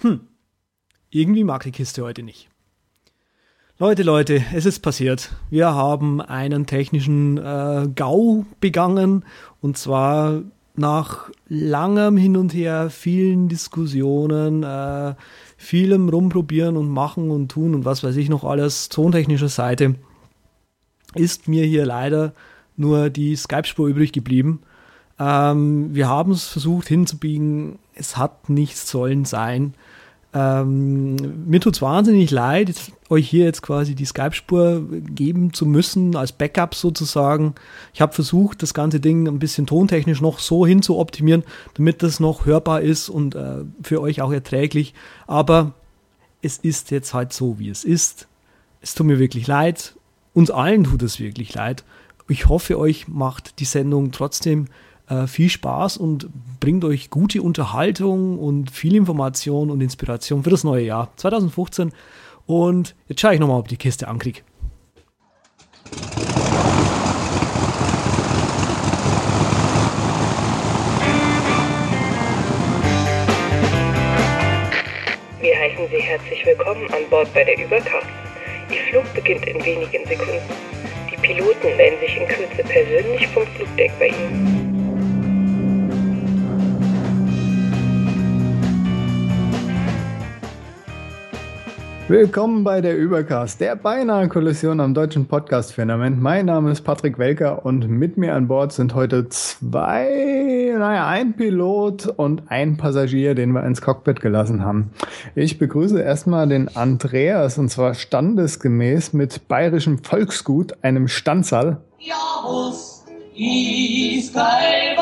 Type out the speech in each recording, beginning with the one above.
Hm, irgendwie mag die Kiste heute nicht. Leute, Leute, es ist passiert. Wir haben einen technischen äh, GAU begangen und zwar nach langem Hin und Her, vielen Diskussionen, äh, vielem rumprobieren und machen und tun und was weiß ich noch alles, tontechnischer Seite, ist mir hier leider nur die Skype-Spur übrig geblieben. Ähm, wir haben es versucht hinzubiegen, es hat nicht sollen sein. Ähm, mir tut es wahnsinnig leid, euch hier jetzt quasi die Skype-Spur geben zu müssen, als Backup sozusagen. Ich habe versucht, das ganze Ding ein bisschen tontechnisch noch so hin zu optimieren, damit das noch hörbar ist und äh, für euch auch erträglich. Aber es ist jetzt halt so, wie es ist. Es tut mir wirklich leid. Uns allen tut es wirklich leid. Ich hoffe, euch macht die Sendung trotzdem äh, viel Spaß und bringt euch gute Unterhaltung und viel Information und Inspiration für das neue Jahr 2015. Und jetzt schaue ich nochmal, ob die Kiste ankriegt. Wir heißen Sie herzlich willkommen an Bord bei der Übercast. Ihr Flug beginnt in wenigen Sekunden. Die Piloten melden sich in Kürze persönlich vom Flugdeck bei Ihnen. Willkommen bei der Übercast, der beinahe Kollision am deutschen Podcast-Firmament. Mein Name ist Patrick Welker und mit mir an Bord sind heute zwei, naja, ein Pilot und ein Passagier, den wir ins Cockpit gelassen haben. Ich begrüße erstmal den Andreas und zwar standesgemäß mit bayerischem Volksgut, einem Stanzal. Ja, was ist kein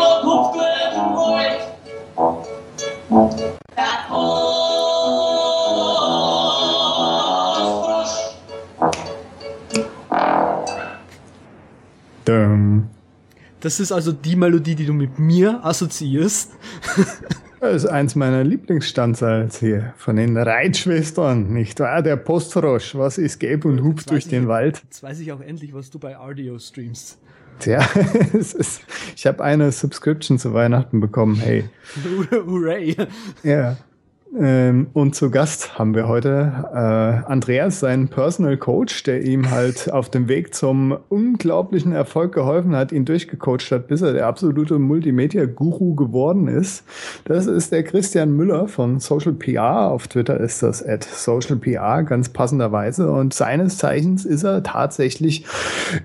Das ist also die Melodie, die du mit mir assoziierst. Das ist eins meiner Lieblingsstandsals hier von den Reitschwestern, nicht wahr? Der Postrosch, was ist gelb und hupft durch den ich, Wald. Jetzt weiß ich auch endlich, was du bei Ardio streamst. Tja, ist, ich habe eine Subscription zu Weihnachten bekommen, hey. Hooray. Ja. Ähm, und zu Gast haben wir heute äh, Andreas, seinen Personal Coach, der ihm halt auf dem Weg zum unglaublichen Erfolg geholfen hat, ihn durchgecoacht hat, bis er der absolute Multimedia-Guru geworden ist. Das ist der Christian Müller von Social PR. Auf Twitter ist das at Social PR, ganz passenderweise. Und seines Zeichens ist er tatsächlich,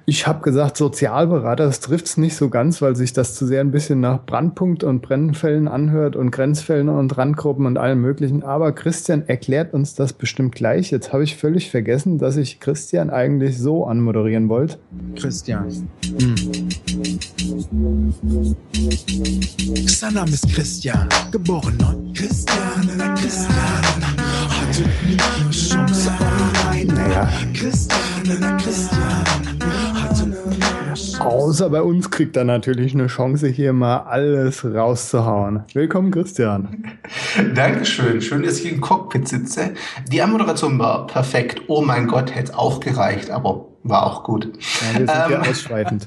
ich habe gesagt, Sozialberater. Das trifft es nicht so ganz, weil sich das zu sehr ein bisschen nach Brandpunkt und Brennfällen anhört und Grenzfällen und Randgruppen und allem möglichen möglichen. Aber Christian erklärt uns das bestimmt gleich. Jetzt habe ich völlig vergessen, dass ich Christian eigentlich so anmoderieren wollte. Christian. Hm. Sein Name ist Christian, geboren. Christian, Christian, hatte nie eine Chance allein. Naja. Christian, Christian. Außer bei uns kriegt er natürlich eine Chance, hier mal alles rauszuhauen. Willkommen, Christian. Dankeschön. Schön, dass ich im Cockpit sitze. Die Anmoderation war perfekt. Oh mein Gott, hätte auch gereicht, aber war auch gut. Ja, wir sind ähm, ja ausschweifend.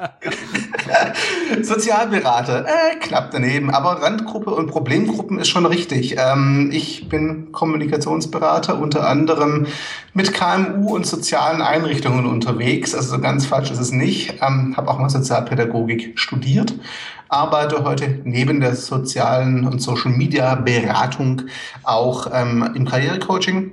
Sozialberater, äh, knapp daneben, aber Randgruppe und Problemgruppen ist schon richtig. Ähm, ich bin Kommunikationsberater, unter anderem mit KMU und sozialen Einrichtungen unterwegs. Also so ganz falsch ist es nicht. Ähm, Habe auch mal Sozialpädagogik studiert, arbeite heute neben der sozialen und Social Media Beratung auch ähm, im Karrierecoaching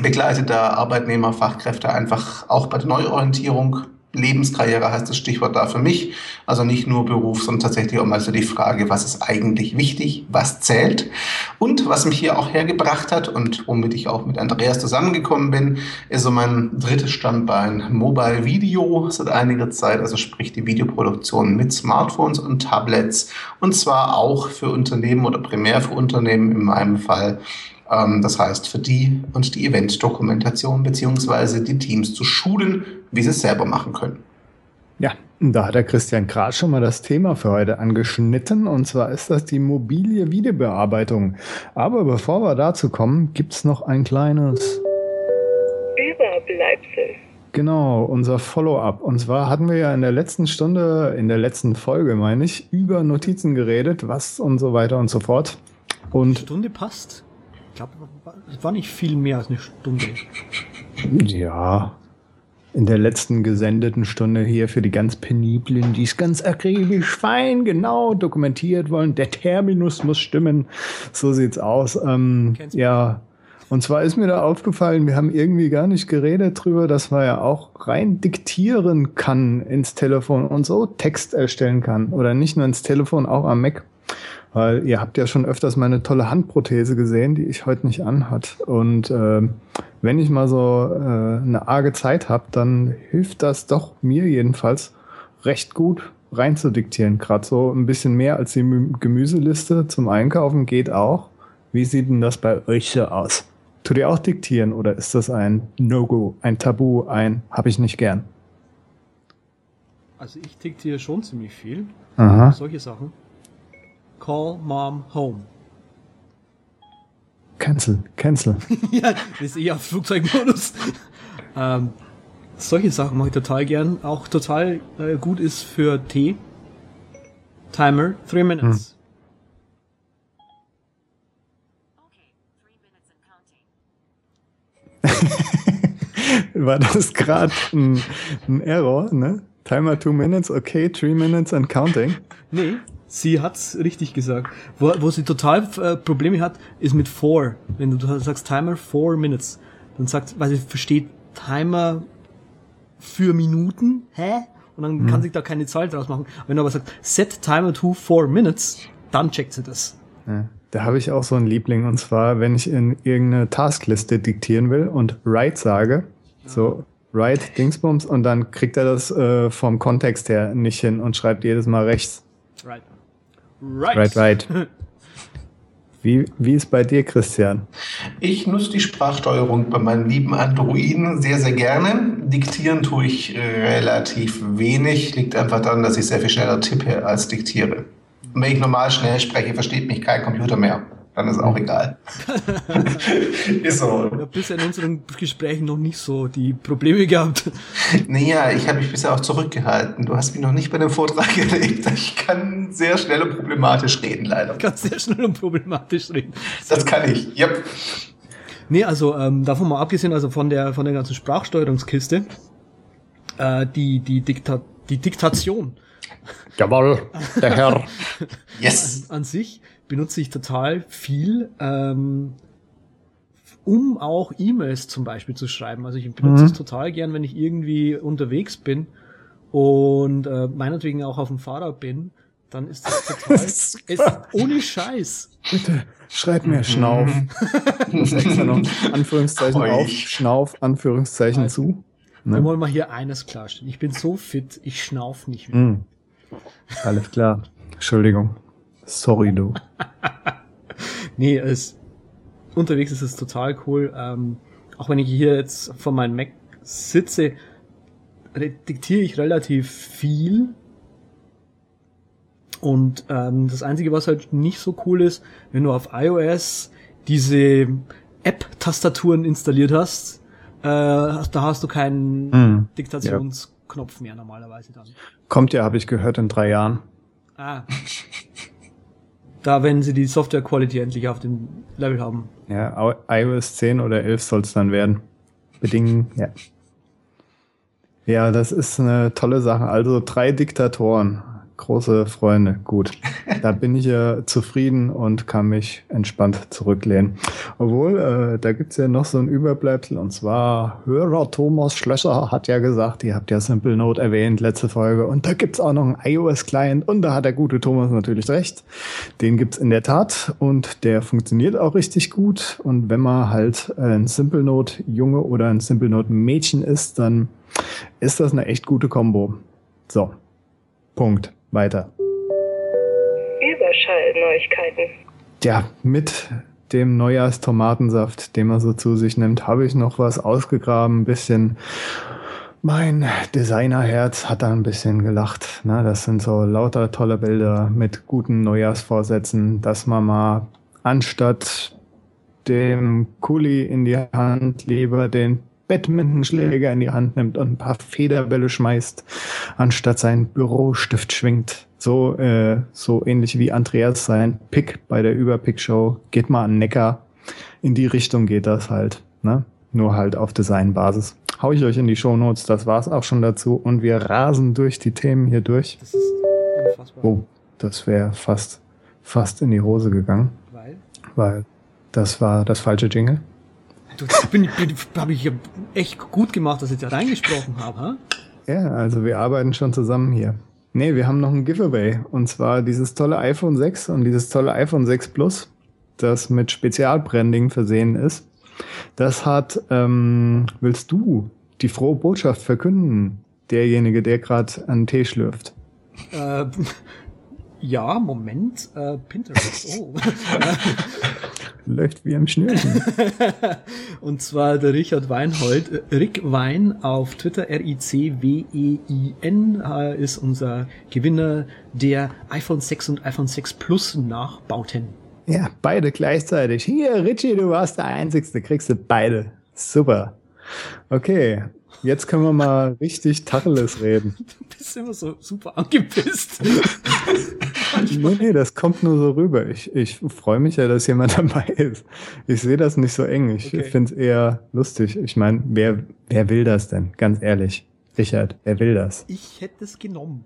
begleitet da Arbeitnehmer, Fachkräfte einfach auch bei der Neuorientierung. Lebenskarriere heißt das Stichwort da für mich. Also nicht nur Beruf, sondern tatsächlich auch mal so die Frage, was ist eigentlich wichtig, was zählt. Und was mich hier auch hergebracht hat und womit ich auch mit Andreas zusammengekommen bin, ist so mein drittes Standbein Mobile Video seit einiger Zeit, also sprich die Videoproduktion mit Smartphones und Tablets. Und zwar auch für Unternehmen oder primär für Unternehmen in meinem Fall das heißt, für die und die Event-Dokumentation beziehungsweise die Teams zu schulen, wie sie es selber machen können. Ja, da hat der Christian gerade schon mal das Thema für heute angeschnitten und zwar ist das die mobile Videobearbeitung. Aber bevor wir dazu kommen, gibt es noch ein kleines Überbleibsel. Genau, unser Follow-up. Und zwar hatten wir ja in der letzten Stunde, in der letzten Folge, meine ich, über Notizen geredet, was und so weiter und so fort. Und Stunde passt. Ich glaube, es war nicht viel mehr als eine Stunde. Ja. In der letzten gesendeten Stunde hier für die ganz peniblen, die es ganz akribisch fein genau dokumentiert wollen. Der Terminus muss stimmen. So sieht's aus. Ähm, ja. Und zwar ist mir da aufgefallen, wir haben irgendwie gar nicht geredet drüber, dass man ja auch rein diktieren kann ins Telefon und so Text erstellen kann. Oder nicht nur ins Telefon, auch am Mac. Weil ihr habt ja schon öfters meine tolle Handprothese gesehen, die ich heute nicht anhat. Und äh, wenn ich mal so äh, eine arge Zeit habe, dann hilft das doch mir jedenfalls recht gut reinzudiktieren. Gerade so ein bisschen mehr als die Gemüseliste zum Einkaufen geht auch. Wie sieht denn das bei euch so aus? Tut ihr auch diktieren oder ist das ein No-Go, ein Tabu, ein habe ich nicht gern? Also ich diktiere schon ziemlich viel. Aha. Solche Sachen. Call Mom Home. Cancel, cancel. ja, das ist eh auf Flugzeugmodus. ähm, solche Sachen mache ich total gern. Auch total äh, gut ist für Tee. Timer, three minutes. Hm. War das gerade ein, ein, Error, ne? Timer two minutes, okay, three minutes and counting? Nee, sie hat's richtig gesagt. Wo, wo sie total äh, Probleme hat, ist mit four. Wenn du sagst Timer four minutes, dann sagt, weil sie versteht Timer für Minuten, hä? Und dann hm. kann sich da keine Zahl draus machen. Wenn du aber sagst, set Timer to four minutes, dann checkt sie das. Ja. Da habe ich auch so einen Liebling und zwar, wenn ich in irgendeine Taskliste diktieren will und write sage, so write Dingsbums und dann kriegt er das äh, vom Kontext her nicht hin und schreibt jedes Mal rechts. Right. Right. Right, right. Wie, wie ist bei dir, Christian? Ich nutze die Sprachsteuerung bei meinen lieben Androiden sehr, sehr gerne. Diktieren tue ich relativ wenig. Liegt einfach daran, dass ich sehr viel schneller tippe als diktiere. Und wenn ich normal schnell spreche, versteht mich kein Computer mehr. Dann ist auch egal. ist so. Ich habe bisher in unseren Gesprächen noch nicht so die Probleme gehabt. Naja, ich habe mich bisher auch zurückgehalten. Du hast mich noch nicht bei dem Vortrag erlebt. Ich kann sehr schnell und problematisch reden, leider. Kann sehr schnell und problematisch reden. Das kann ich, yep. Nee, also ähm, davon mal abgesehen, also von der von der ganzen Sprachsteuerungskiste, äh, die die Diktat die Diktation Jawohl, der Herr. yes. An, an, sich benutze ich total viel, ähm, um auch E-Mails zum Beispiel zu schreiben. Also ich benutze mhm. es total gern, wenn ich irgendwie unterwegs bin und äh, meinetwegen auch auf dem Fahrrad bin, dann ist das total ist ohne Scheiß. Bitte schreib mir Schnauf. das extra noch Anführungszeichen Oi. auf, Schnauf, Anführungszeichen also, zu. Ne? Wir wollen mal hier eines klarstellen. Ich bin so fit, ich schnauf nicht mehr. Mm. Alles klar. Entschuldigung. Sorry, du. nee, es, unterwegs ist es total cool. Ähm, auch wenn ich hier jetzt vor meinem Mac sitze, diktiere ich relativ viel. Und ähm, das Einzige, was halt nicht so cool ist, wenn du auf iOS diese App-Tastaturen installiert hast, äh, da hast du keinen mm, Diktationsknopf ja. mehr normalerweise dann. Kommt ja, habe ich gehört, in drei Jahren. Ah. da, wenn sie die Software Quality endlich auf dem Level haben. Ja, iOS 10 oder 11 soll es dann werden. Bedingen, ja. Ja, das ist eine tolle Sache. Also drei Diktatoren große Freunde. Gut, da bin ich ja zufrieden und kann mich entspannt zurücklehnen. Obwohl, äh, da gibt's ja noch so ein Überbleibsel und zwar Hörer Thomas Schlösser hat ja gesagt, ihr habt ja Simple Note erwähnt, letzte Folge, und da gibt's auch noch einen iOS-Client und da hat der gute Thomas natürlich recht. Den gibt's in der Tat und der funktioniert auch richtig gut und wenn man halt ein Simple Note Junge oder ein Simple Note Mädchen ist, dann ist das eine echt gute Kombo. So. Punkt. Weiter. Überschallneuigkeiten. Ja, mit dem Neujahrstomatensaft, den man so zu sich nimmt, habe ich noch was ausgegraben, ein bisschen. Mein Designerherz hat da ein bisschen gelacht. Ne? Das sind so lauter tolle Bilder mit guten Neujahrsvorsätzen, dass man mal anstatt dem Kuli in die Hand lieber den Badmintonschläger in die Hand nimmt und ein paar Federbälle schmeißt, anstatt seinen Bürostift schwingt. So, äh, so ähnlich wie Andreas sein Pick bei der Überpick-Show. Geht mal an Neckar. in die Richtung geht das halt. Ne? Nur halt auf Designbasis. Hau ich euch in die Shownotes, das war's auch schon dazu. Und wir rasen durch die Themen hier durch. Das ist unfassbar. Oh, das wäre fast, fast in die Hose gegangen, Weil? weil das war das falsche Jingle. Du, das bin, bin, habe ich echt gut gemacht, dass ich da reingesprochen habe, ha? Ja, also wir arbeiten schon zusammen hier. Nee, wir haben noch ein Giveaway. Und zwar dieses tolle iPhone 6 und dieses tolle iPhone 6 Plus, das mit Spezialbranding versehen ist. Das hat, ähm, willst du die frohe Botschaft verkünden? Derjenige, der gerade einen Tee schlürft. Äh, ja, Moment, äh, Pinterest. Oh. Läuft wie am Schnürchen. Und zwar der Richard Weinhold, äh, Rick Wein auf Twitter, R-I-C-W-E-I-N, äh, ist unser Gewinner der iPhone 6 und iPhone 6 Plus Nachbauten. ja, beide gleichzeitig. Hier, Richie, du warst der Einzigste, kriegst du beide. Super. Okay, jetzt können wir mal richtig Tacheles reden. Du bist immer so super angepisst. Nee, nee, das kommt nur so rüber. Ich, ich freue mich ja, dass jemand dabei ist. Ich sehe das nicht so eng. Ich Okay. finde es eher lustig. Ich meine, wer, wer will das denn? Ganz ehrlich. Richard, wer will das? Ich hätte es genommen.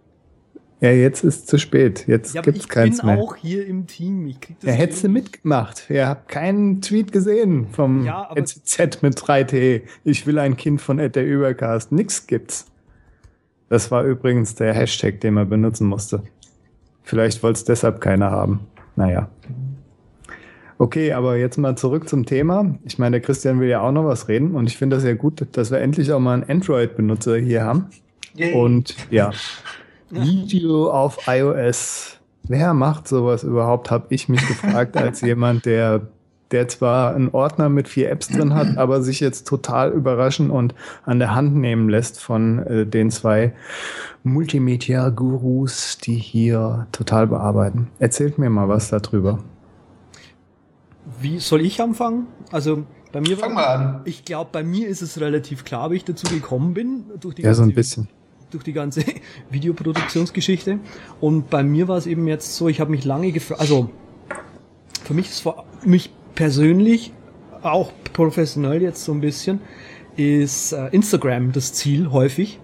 Ja, jetzt ist zu spät. Jetzt Ja, gibt's ich keins bin mehr. auch hier im Team. Ich krieg das Ja, hättest du mitgemacht. Ihr habt keinen Tweet gesehen vom Ja, NZZ mit 3T. Ich will ein Kind von Ed der Übercast. Nix gibt's. Das war übrigens der Hashtag, den man benutzen musste. Vielleicht wollte es deshalb keiner haben. Naja. Okay, aber jetzt mal zurück zum Thema. Ich meine, der Christian will ja auch noch was reden und ich finde das ja gut, dass wir endlich auch mal einen Android-Benutzer hier haben. Yay. Und ja, Video auf iOS. Wer macht sowas überhaupt, habe ich mich gefragt, als jemand, der, der zwar einen Ordner mit vier Apps drin hat, aber sich jetzt total überraschen und an der Hand nehmen lässt von äh, den zwei Multimedia-Gurus, die hier total bearbeiten. Erzählt mir mal was darüber. Wie soll ich anfangen? Also bei mir Fang mal an. Ich glaube, bei mir ist es relativ klar, wie ich dazu gekommen bin durch die Ja, so ein bisschen. Durch die ganze Videoproduktionsgeschichte. Und bei mir war es eben jetzt so, ich habe mich lange gefragt, also für mich ist vor mich persönlich, auch professionell jetzt so ein bisschen, ist äh, Instagram das Ziel häufig.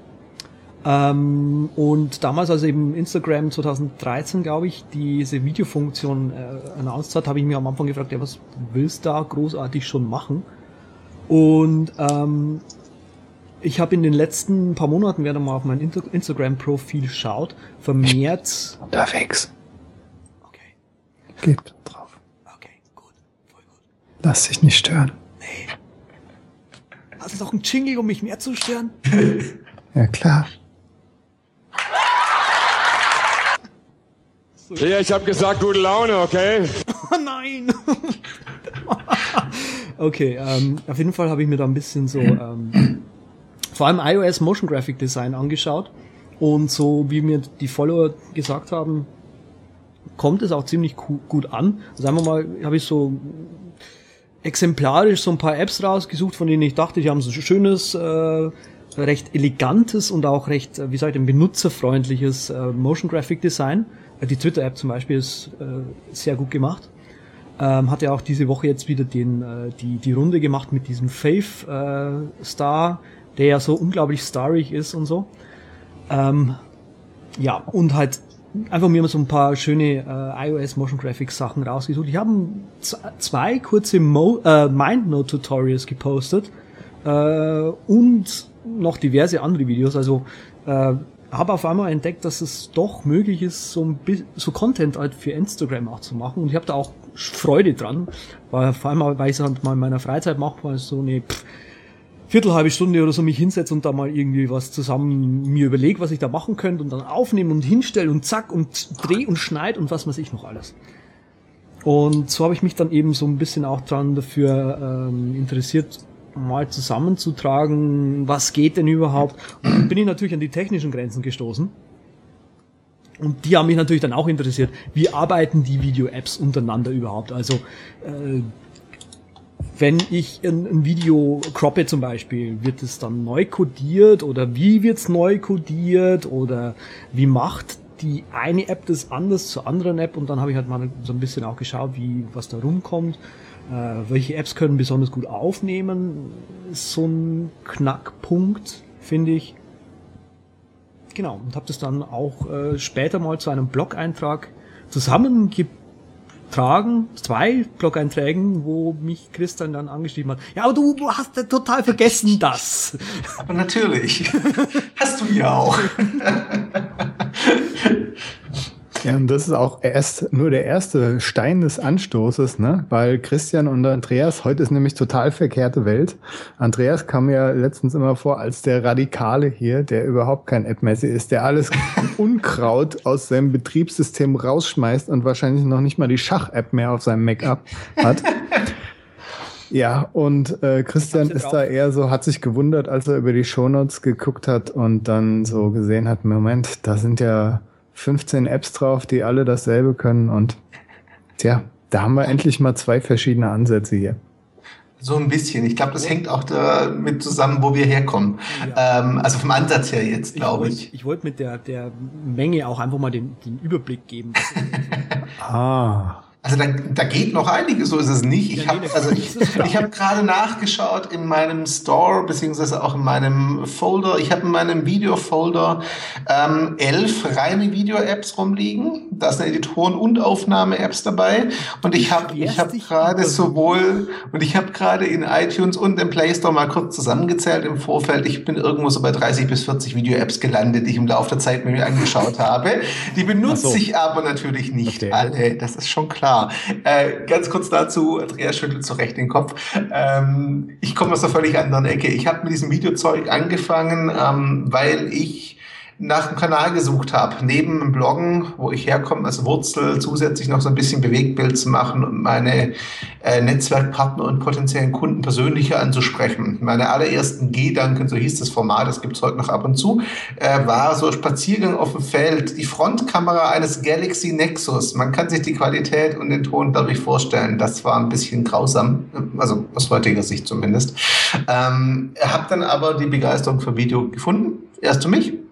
Ähm, und damals, als eben Instagram 2013, glaube ich, diese Videofunktion äh, announced hat, habe ich mir am Anfang gefragt, ja, was willst du da großartig schon machen? Und ähm, ich habe in den letzten paar Monaten, wer da mal auf mein Instagram-Profil schaut, vermehrt. Unterwegs. Okay, Geht drauf. okay, gut, voll gut. Lass dich nicht stören. Hast du noch einen Jingle, um mich mehr zu stören? Ja, klar. Ja, ich habe gesagt, gute Laune, okay? Oh nein! okay, ähm, auf jeden Fall habe ich mir da ein bisschen so ähm, vor allem iOS Motion Graphic Design angeschaut und so wie mir die Follower gesagt haben, kommt es auch ziemlich gu- gut an. Sagen wir mal, habe ich so exemplarisch so ein paar Apps rausgesucht, von denen ich dachte, die haben so ein schönes, äh, recht elegantes und auch recht, äh, wie sage ich denn, benutzerfreundliches äh, Motion Graphic Design. Äh, Die Twitter-App zum Beispiel ist äh, sehr gut gemacht. Ähm, hat ja auch diese Woche jetzt wieder den, äh, die, die Runde gemacht mit diesem Faith äh, Star, der ja so unglaublich starrig ist und so. Ähm, ja, und halt einfach mir mal so ein paar schöne äh, iOS Motion Graphics Sachen rausgesucht. Ich habe zwei kurze Mo äh, MindNote Tutorials gepostet äh, und noch diverse andere Videos. Also äh, habe auf einmal entdeckt, dass es doch möglich ist, so ein bisschen so Content halt für Instagram auch zu machen. Und ich habe da auch Freude dran, weil vor allem, weil ich es halt mal in meiner Freizeit mache, weil so eine pff, Viertelhalbe Stunde oder so mich hinsetze und da mal irgendwie was zusammen mir überlege, was ich da machen könnte und dann aufnehmen und hinstellen und zack und dreh und schneid und was weiß ich noch alles. Und so habe ich mich dann eben so ein bisschen auch dran dafür ähm, interessiert, mal zusammenzutragen, was geht denn überhaupt. Und dann bin ich natürlich an die technischen Grenzen gestoßen. Und die haben mich natürlich dann auch interessiert. Wie arbeiten die Video-Apps untereinander überhaupt? Also äh, wenn ich ein, ein Video croppe zum Beispiel, wird es dann neu codiert oder wie wird es neu codiert oder wie macht die eine App das anders zur anderen App und dann habe ich halt mal so ein bisschen auch geschaut, wie was da rumkommt. Äh, welche Apps können besonders gut aufnehmen? Ist so ein Knackpunkt, finde ich. Genau, und habe das dann auch äh, später mal zu einem Blog-Eintrag zusammengetragen, zwei Blog-Einträgen, wo mich Christian dann angeschrieben hat. Ja, aber du hast ja total vergessen das. Aber natürlich. hast du ja auch. Ja, und das ist auch erst nur der erste Stein des Anstoßes, ne? Weil Christian und Andreas, heute ist nämlich total verkehrte Welt. Andreas kam mir letztens immer vor als der Radikale hier, der überhaupt kein App-Messi ist, der alles Unkraut aus seinem Betriebssystem rausschmeißt und wahrscheinlich noch nicht mal die Schach-App mehr auf seinem Make-up hat. Ja, und äh, Christian ist da eher so, hat sich gewundert, als er über die Shownotes geguckt hat und dann so gesehen hat, Moment, da sind ja 15 Apps drauf, die alle dasselbe können und tja, da haben wir endlich mal zwei verschiedene Ansätze hier. So ein bisschen. Ich glaube, das hängt auch damit zusammen, wo wir herkommen. Ja. Ähm, also vom Ansatz her jetzt, glaube ich. Ich, ich wollte mit der, der Menge auch einfach mal den, den Überblick geben. ah. Also da, da geht noch einiges, so ist es nicht. Ich habe also ich, ich hab gerade nachgeschaut in meinem Store, beziehungsweise auch in meinem Folder. Ich habe in meinem Video-Folder ähm, elf reine Video-Apps rumliegen. Da sind Editoren- und Aufnahme-Apps dabei. Und ich habe ich hab gerade sowohl, und ich habe gerade in iTunes und im Play Store mal kurz zusammengezählt im Vorfeld. Ich bin irgendwo so bei 30 bis 40 Video-Apps gelandet, die ich im Laufe der Zeit mir angeschaut habe. Die benutze so. ich aber natürlich nicht okay. alle. Das ist schon klar. Äh, ganz kurz dazu, Andreas schüttelt zu Recht den Kopf. Ähm, ich komme aus einer völlig anderen Ecke. Ich habe mit diesem Videozeug angefangen, ähm, weil ich nach einem Kanal gesucht habe, neben dem Bloggen, wo ich herkomme, als Wurzel zusätzlich noch so ein bisschen Bewegtbild zu machen und meine äh, Netzwerkpartner und potenziellen Kunden persönlicher anzusprechen. Meine allerersten Gedanken, so hieß das Format, das gibt's heute noch ab und zu, äh, war so Spaziergang auf dem Feld, die Frontkamera eines Galaxy Nexus. Man kann sich die Qualität und den Ton dadurch vorstellen. Das war ein bisschen grausam, also aus heutiger Sicht zumindest. Ähm, habe dann aber die Begeisterung für Video gefunden, erst für mich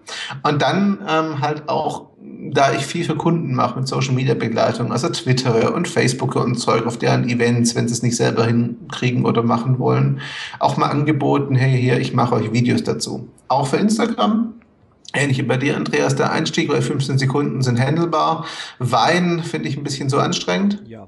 und dann ähm, halt auch, da ich viel für Kunden mache mit Social Media Begleitung, also Twitter und Facebook und Zeug auf deren Events, wenn sie es nicht selber hinkriegen oder machen wollen, auch mal angeboten, hey, hier, ich mache euch Videos dazu. Auch für Instagram, Ähnlich wie bei dir, Andreas, der Einstieg bei 15 Sekunden sind handelbar. Wein finde ich ein bisschen so anstrengend. Ja.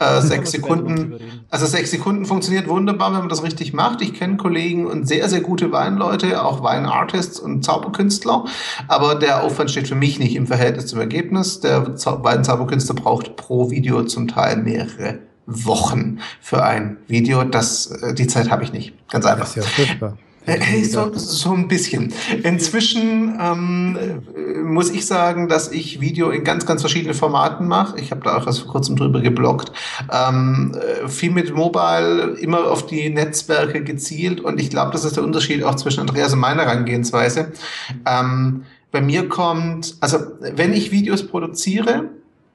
Äh, sechs Sekunden, also sechs Sekunden funktioniert wunderbar, wenn man das richtig macht. Ich kenne Kollegen und sehr, sehr gute Weinleute, auch Weinartists und Zauberkünstler, aber der Aufwand steht für mich nicht im Verhältnis zum Ergebnis. Der Weinzauberkünstler braucht pro Video zum Teil mehrere Wochen für ein Video. Das, äh, die Zeit habe ich nicht. Ganz einfach. Das ist ja furchtbar. Hey, so, so ein bisschen. Inzwischen ähm, muss ich sagen, dass ich Video in ganz, ganz verschiedenen Formaten mache. Ich habe da auch erst vor kurzem drüber geblockt. Ähm, äh, viel mit Mobile, immer auf die Netzwerke gezielt. Und ich glaube, das ist der Unterschied auch zwischen Andreas und meiner Herangehensweise. Ähm, bei mir kommt, also wenn ich Videos produziere,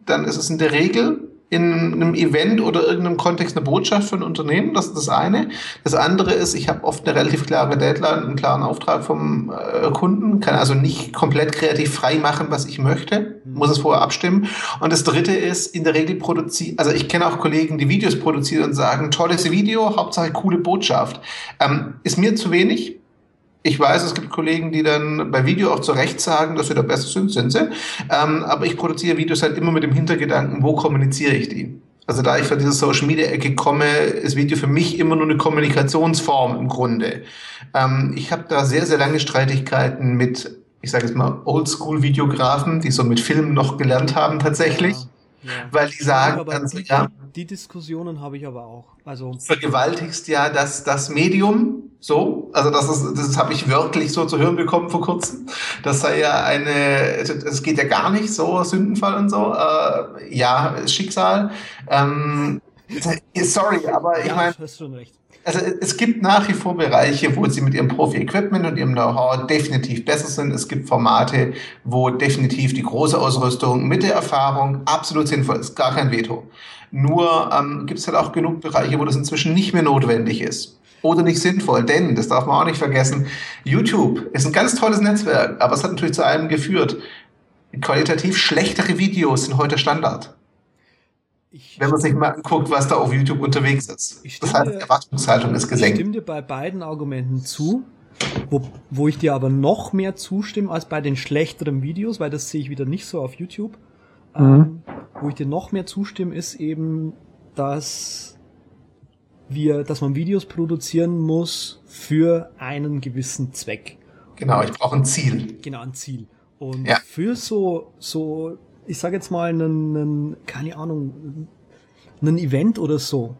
dann ist es in der Regel in einem Event oder irgendeinem Kontext eine Botschaft für ein Unternehmen. Das ist das eine. Das andere ist, ich habe oft eine relativ klare Deadline, einen klaren Auftrag vom äh, Kunden, kann also nicht komplett kreativ frei machen, was ich möchte, muss es vorher abstimmen. Und das dritte ist, in der Regel produzieren, also ich kenne auch Kollegen, die Videos produzieren und sagen, tolles Video, Hauptsache coole Botschaft. Ähm, ist mir zu wenig ich weiß, es gibt Kollegen, die dann bei Video auch zu Recht sagen, dass sie da besser sind, sind sie. Ähm, aber ich produziere Videos halt immer mit dem Hintergedanken, wo kommuniziere ich die? Also da ich von dieser Social Media Ecke komme, ist Video für mich immer nur eine Kommunikationsform im Grunde. Ähm, ich habe da sehr, sehr lange Streitigkeiten mit, ich sage jetzt mal, Oldschool-Videografen, die so mit Filmen noch gelernt haben tatsächlich. Ja. Ja. Weil die sagen, dann so, ja, die Diskussionen habe ich aber auch. Also vergewaltigst ja das das Medium so, also das ist das habe ich wirklich so zu hören bekommen vor kurzem. Das sei ja eine, es geht ja gar nicht so Sündenfall und so. Äh, ja, Schicksal. Ähm, sorry, aber ich ja, meine, hast schon recht. Also es gibt nach wie vor Bereiche, wo sie mit ihrem Profi-Equipment und ihrem Know-how definitiv besser sind. Es gibt Formate, wo definitiv die große Ausrüstung mit der Erfahrung absolut sinnvoll ist. Gar kein Veto. Nur ähm, gibt es halt auch genug Bereiche, wo das inzwischen nicht mehr notwendig ist oder nicht sinnvoll. Denn, das darf man auch nicht vergessen, YouTube ist ein ganz tolles Netzwerk, aber es hat natürlich zu einem geführt. Qualitativ schlechtere Videos sind heute Standard. Wenn man sich mal anguckt, was da auf YouTube unterwegs ist. Das heißt, die Erwartungshaltung ist gesenkt. Ich stimme dir bei beiden Argumenten zu, wo, wo ich dir aber noch mehr zustimme als bei den schlechteren Videos, weil das sehe ich wieder nicht so auf YouTube. Mhm. Ähm, wo ich dir noch mehr zustimme, ist eben, dass wir, dass man Videos produzieren muss für einen gewissen Zweck. Genau, ich brauche ein Ziel. Genau, ein Ziel. Und ja. für so, so, ich sage jetzt mal, einen, einen, keine Ahnung, einen Event oder so,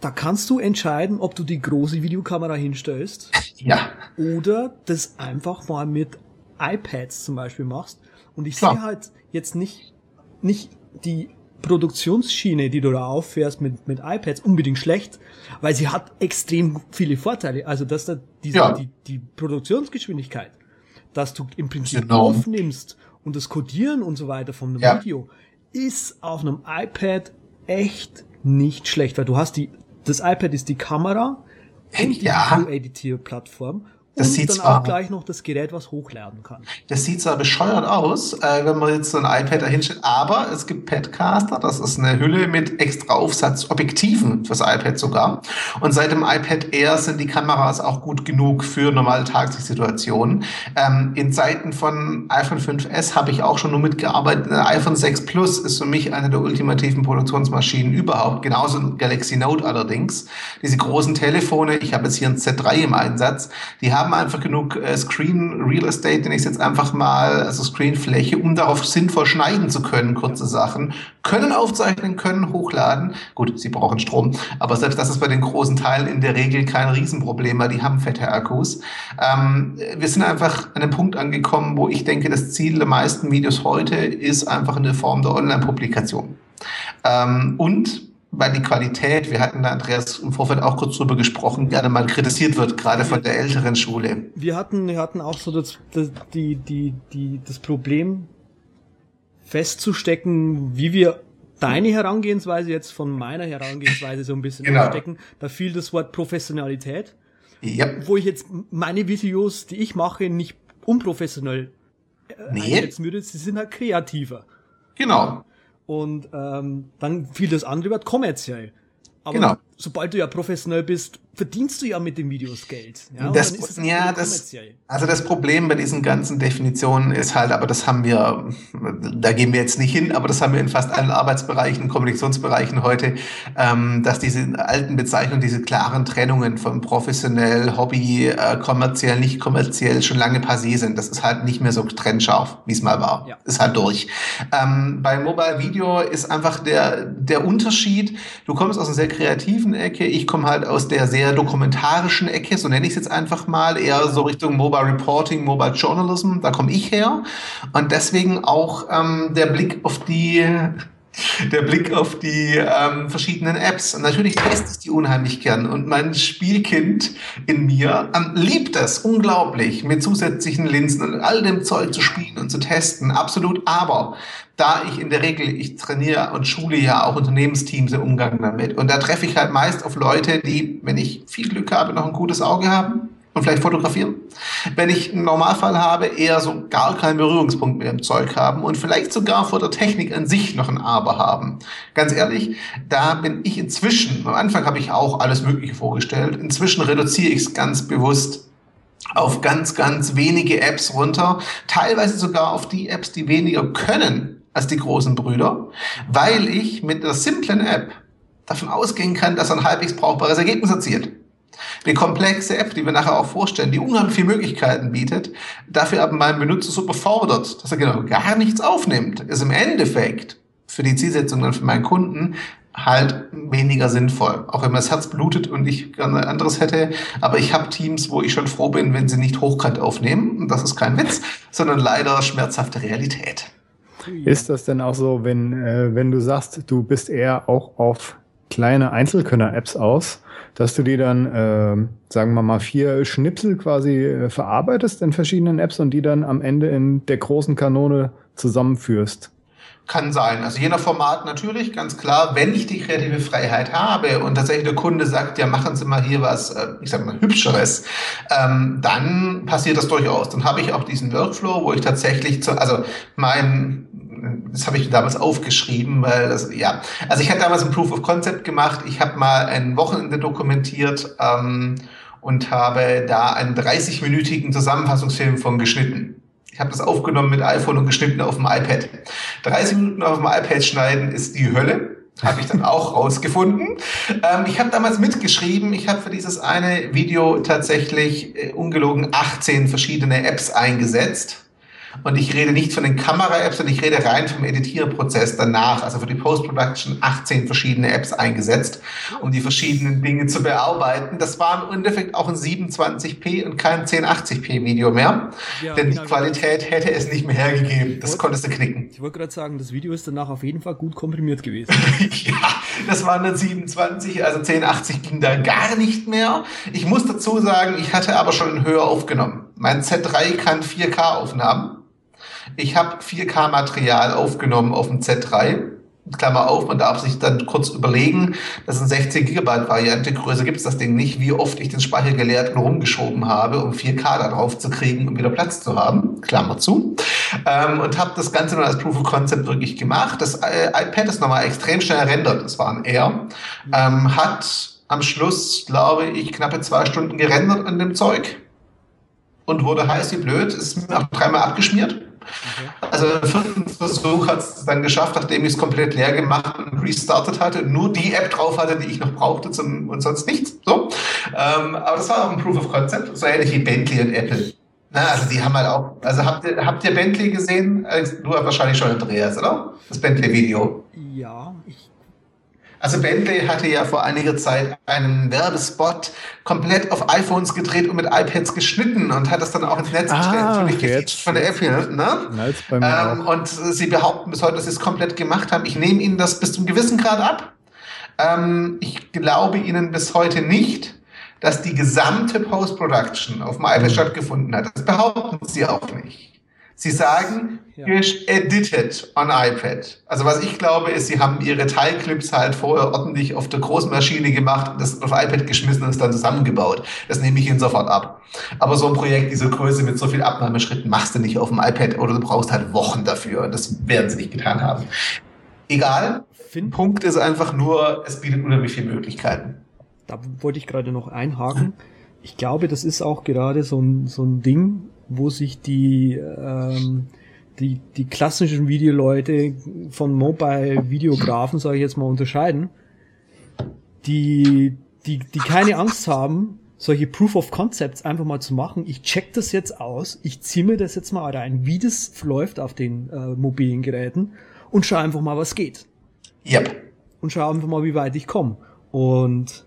da kannst du entscheiden, ob du die große Videokamera hinstellst. Ja. Oder das einfach mal mit iPads zum Beispiel machst. Und ich sehe halt jetzt nicht, nicht die Produktionsschiene, die du da auffährst mit, mit iPads, unbedingt schlecht, weil sie hat extrem viele Vorteile. Also, dass da diese, ja. die, die Produktionsgeschwindigkeit, dass du im Prinzip genau. aufnimmst und das Codieren und so weiter von einem ja. Video, ist auf einem iPad echt nicht schlecht, weil du hast die, das iPad ist die Kamera und die ja. Video-Editier-Plattform das und dann auch gleich noch das Gerät, was hochladen kann. Das sieht zwar bescheuert aus, äh, wenn man jetzt so ein iPad dahinstellt, aber es gibt Padcaster, das ist eine Hülle mit extra Aufsatz, Objektiven fürs iPad sogar. Und seit dem iPad Air sind die Kameras auch gut genug für normale Tagessituationen. Ähm, in Zeiten von iPhone 5S habe ich auch schon nur mitgearbeitet. Ein iPhone 6 Plus ist für mich eine der ultimativen Produktionsmaschinen überhaupt. Genauso ein Galaxy Note allerdings. Diese großen Telefone, ich habe jetzt hier ein Z3 im Einsatz, die haben haben einfach genug äh, Screen Real Estate, den ich jetzt einfach mal, also Screenfläche, um darauf sinnvoll schneiden zu können, kurze Sachen, können aufzeichnen, können hochladen. Gut, sie brauchen Strom, aber selbst das ist bei den großen Teilen in der Regel kein Riesenproblem, weil die haben fette Akkus. Ähm, wir sind einfach an einem Punkt angekommen, wo ich denke, das Ziel der meisten Videos heute ist einfach eine Form der Online-Publikation. Ähm, und weil die Qualität, wir hatten da Andreas im Vorfeld auch kurz drüber gesprochen, gerne mal kritisiert wird, gerade von der älteren Schule. Wir hatten, wir hatten auch so das, das, die, die, die, das Problem festzustecken, wie wir deine Herangehensweise jetzt von meiner Herangehensweise so ein bisschen genau. stecken. Da fiel das Wort Professionalität. Ja. Wo ich jetzt meine Videos, die ich mache, nicht unprofessionell äh, nee. einschätzen würde. Sie sind halt kreativer. Genau. Und ähm, dann fiel das andere Wort kommerziell. Aber genau. sobald du ja professionell bist, verdienst du ja mit den Videos Geld. Ja, das, ja das, also das Problem bei diesen ganzen Definitionen ist halt, aber das haben wir, da gehen wir jetzt nicht hin, aber das haben wir in fast allen Arbeitsbereichen, Kommunikationsbereichen heute, ähm, dass diese alten Bezeichnungen, diese klaren Trennungen von professionell, Hobby, äh, kommerziell, nicht kommerziell schon lange passé sind. Das ist halt nicht mehr so trennscharf, wie es mal war. Ja. Ist halt durch. Ähm, bei Mobile Video ist einfach der, der Unterschied, du kommst aus einer sehr kreativen Ecke, ich komme halt aus der sehr der dokumentarischen Ecke, so nenne ich es jetzt einfach mal, eher so Richtung Mobile Reporting, Mobile Journalism, da komme ich her. Und deswegen auch ähm, der Blick auf die der Blick auf die ähm, verschiedenen Apps. Und natürlich teste ich die unheimlich gern. Und mein Spielkind in mir ähm, liebt es unglaublich, mit zusätzlichen Linsen und all dem Zeug zu spielen und zu testen. Absolut. Aber da ich in der Regel, ich trainiere und schule ja auch Unternehmensteams im Umgang damit. Und da treffe ich halt meist auf Leute, die, wenn ich viel Glück habe, noch ein gutes Auge haben und vielleicht fotografieren. Wenn ich einen Normalfall habe, eher so gar keinen Berührungspunkt mit dem Zeug haben und vielleicht sogar vor der Technik an sich noch ein Aber haben. Ganz ehrlich, da bin ich inzwischen, am Anfang habe ich auch alles Mögliche vorgestellt, inzwischen reduziere ich es ganz bewusst auf ganz, ganz wenige Apps runter, teilweise sogar auf die Apps, die weniger können als die großen Brüder, weil ich mit einer simplen App davon ausgehen kann, dass er ein halbwegs brauchbares Ergebnis erzielt. Eine komplexe App, die wir nachher auch vorstellen, die unheimlich viele Möglichkeiten bietet, dafür aber meinen Benutzer so befordert, dass er genau gar nichts aufnimmt, ist im Endeffekt für die Zielsetzung dann für meinen Kunden halt weniger sinnvoll. Auch wenn mir das Herz blutet und ich gerne anderes hätte. Aber ich habe Teams, wo ich schon froh bin, wenn sie nicht hochkant aufnehmen. Und das ist kein Witz, sondern leider schmerzhafte Realität. Ist das denn auch so, wenn, äh, wenn du sagst, du bist eher auch auf kleine Einzelkönner-Apps aus, dass du die dann, äh, sagen wir mal, vier Schnipsel quasi äh, verarbeitest in verschiedenen Apps und die dann am Ende in der großen Kanone zusammenführst? Kann sein. Also je nach Format natürlich, ganz klar, wenn ich die kreative Freiheit habe und tatsächlich der Kunde sagt, ja, machen Sie mal hier was, äh, ich sag mal, hübscheres, ähm, dann passiert das durchaus. Dann habe ich auch diesen Workflow, wo ich tatsächlich, zu, also mein das habe ich damals aufgeschrieben, weil das, ja, also ich hatte damals ein Proof of Concept gemacht. Ich habe mal ein Wochenende dokumentiert ähm, und habe da einen 30-minütigen Zusammenfassungsfilm von geschnitten. Ich habe das aufgenommen mit iPhone und geschnitten auf dem iPad. 30 Minuten auf dem iPad schneiden ist die Hölle. Habe ich dann auch rausgefunden. Ähm, ich habe damals mitgeschrieben, ich habe für dieses eine Video tatsächlich äh, ungelogen 18 verschiedene Apps eingesetzt und ich rede nicht von den Kamera-Apps, sondern ich rede rein vom Editierprozess danach, also für die Post-Production 18 verschiedene Apps eingesetzt, um die verschiedenen Dinge zu bearbeiten. Das war im Endeffekt auch ein 27p und kein 1080p Video mehr, ja, denn genau, die Qualität hätte es nicht mehr hergegeben. Das wollte, konntest du knicken. Ich wollte gerade sagen, das Video ist danach auf jeden Fall gut komprimiert gewesen. ja, das waren dann 27, also 1080 ging da gar nicht mehr. Ich muss dazu sagen, ich hatte aber schon höher aufgenommen. Mein Z3 kann 4K-Aufnahmen. Ich habe 4K-Material aufgenommen auf dem Z3. Klammer auf, man darf sich dann kurz überlegen, das ist eine 16 Gigabyte Variante, größer gibt es das Ding nicht, wie oft ich den Speicher geleert und rumgeschoben habe, um 4K da drauf zu kriegen, um wieder Platz zu haben, Klammer zu. Ähm, und habe das Ganze nur als Proof of Concept wirklich gemacht. Das äh, iPad ist nochmal extrem schnell rendert, das war ein Air, ähm, hat am Schluss, glaube ich, knappe zwei Stunden gerendert an dem Zeug. Und wurde heiß wie blöd, ist mir auch dreimal abgeschmiert also im vierten Versuch hat es dann geschafft, nachdem ich es komplett leer gemacht und restartet hatte, nur die App drauf hatte, die ich noch brauchte zum, und sonst nichts. So. Ähm, aber das war auch ein Proof of Concept, so ähnlich wie Bentley und Apple. Na, also die haben halt auch, also habt ihr, habt ihr Bentley gesehen? Du hast wahrscheinlich schon Andreas, oder? Das Bentley-Video. Ja, ich also Bentley hatte ja vor einiger Zeit einen Werbespot komplett auf iPhones gedreht und mit iPads geschnitten und hat das dann auch ins Netz ah, gestellt. Natürlich von der Apple, ne? Ähm, und sie behaupten bis heute, dass sie es komplett gemacht haben. Ich nehme ihnen das bis zum gewissen Grad ab. Ähm, ich glaube ihnen bis heute nicht, dass die gesamte Post-Production auf dem iPad mhm. stattgefunden hat. Das behaupten sie auch nicht. Sie sagen, ja. edited on iPad. Also was ich glaube, ist, sie haben ihre Teilclips halt vorher ordentlich auf der großen Maschine gemacht, das auf iPad geschmissen und es dann zusammengebaut. Das nehme ich ihnen sofort ab. Aber so ein Projekt dieser Größe mit so viel Abnahmeschritten machst du nicht auf dem iPad oder du brauchst halt Wochen dafür. Das werden sie nicht getan haben. Egal. Find Punkt ist einfach nur, es bietet unheimlich viele Möglichkeiten. Da wollte ich gerade noch einhaken. Ich glaube, das ist auch gerade so ein, so ein Ding, wo sich die, ähm, die, die klassischen Videoleute von Mobile-Videografen, sage ich jetzt mal, unterscheiden, die, die, die keine Angst haben, solche Proof of Concepts einfach mal zu machen. Ich check das jetzt aus, ich ziehe mir das jetzt mal rein, wie das läuft auf den äh, mobilen Geräten und schau einfach mal, was geht. Yep. Und schau einfach mal, wie weit ich komme. Und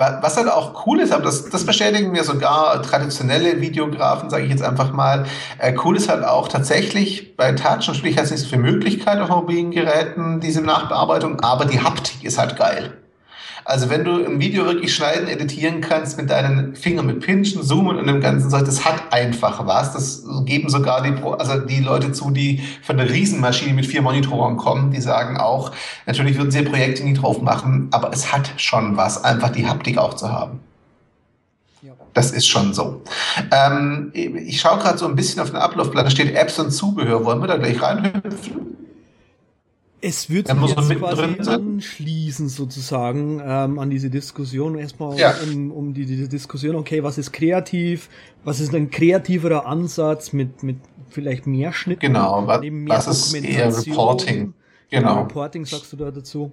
was halt auch cool ist, aber das, das bestätigen mir sogar traditionelle Videografen, sage ich jetzt einfach mal. Äh, cool ist halt auch tatsächlich, bei Touch natürlich hat es nicht so viel Möglichkeit auf mobilen Geräten, diese Nachbearbeitung, aber die Haptik ist halt geil. Also wenn du ein Video wirklich schneiden, editieren kannst mit deinen Fingern, mit Pinchen, Zoomen und dem ganzen Zeug, das hat einfach was. Das geben sogar die, also die Leute zu, die von der Riesenmaschine mit vier Monitoren kommen, die sagen auch, natürlich würden sie Projekte nie drauf machen, aber es hat schon was, einfach die Haptik auch zu haben. Das ist schon so. Ähm, ich schaue gerade so ein bisschen auf den Ablaufplan, da steht Apps und Zubehör. Wollen wir da gleich reinhüpfen? Es wird sich jetzt quasi anschließen sozusagen ähm, an diese Diskussion. Erstmal ja. um, um die, diese Diskussion, okay, was ist kreativ, was ist ein kreativerer Ansatz mit, mit vielleicht mehr Schnitten? Genau, was, was ist eher Reporting? Genau. Reporting sagst du da dazu.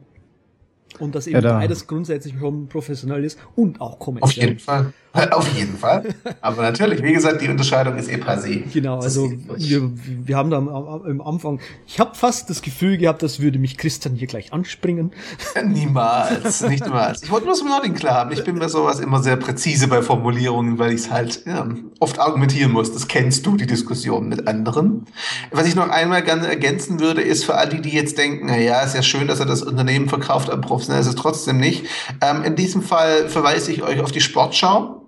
Und dass eben ja, da. beides grundsätzlich schon professionell ist und auch kommerziell. Auf jeden Fall. Auf jeden Fall. Aber natürlich, wie gesagt, die Unterscheidung ist eh passé. Genau, also wir, wir haben da am, am Anfang, ich habe fast das Gefühl gehabt, das würde mich Christian hier gleich anspringen. Niemals, nicht niemals. Ich wollte nur das Wording klar haben. Ich bin bei sowas immer sehr präzise bei Formulierungen, weil ich es halt ja, oft argumentieren muss. Das kennst du, die Diskussion mit anderen. Was ich noch einmal gerne ergänzen würde, ist für all die, die jetzt denken, na ja, ist ja schön, dass er das Unternehmen verkauft, aber professionell ist es trotzdem nicht. Ähm, in diesem Fall verweise ich euch auf die Sportschau.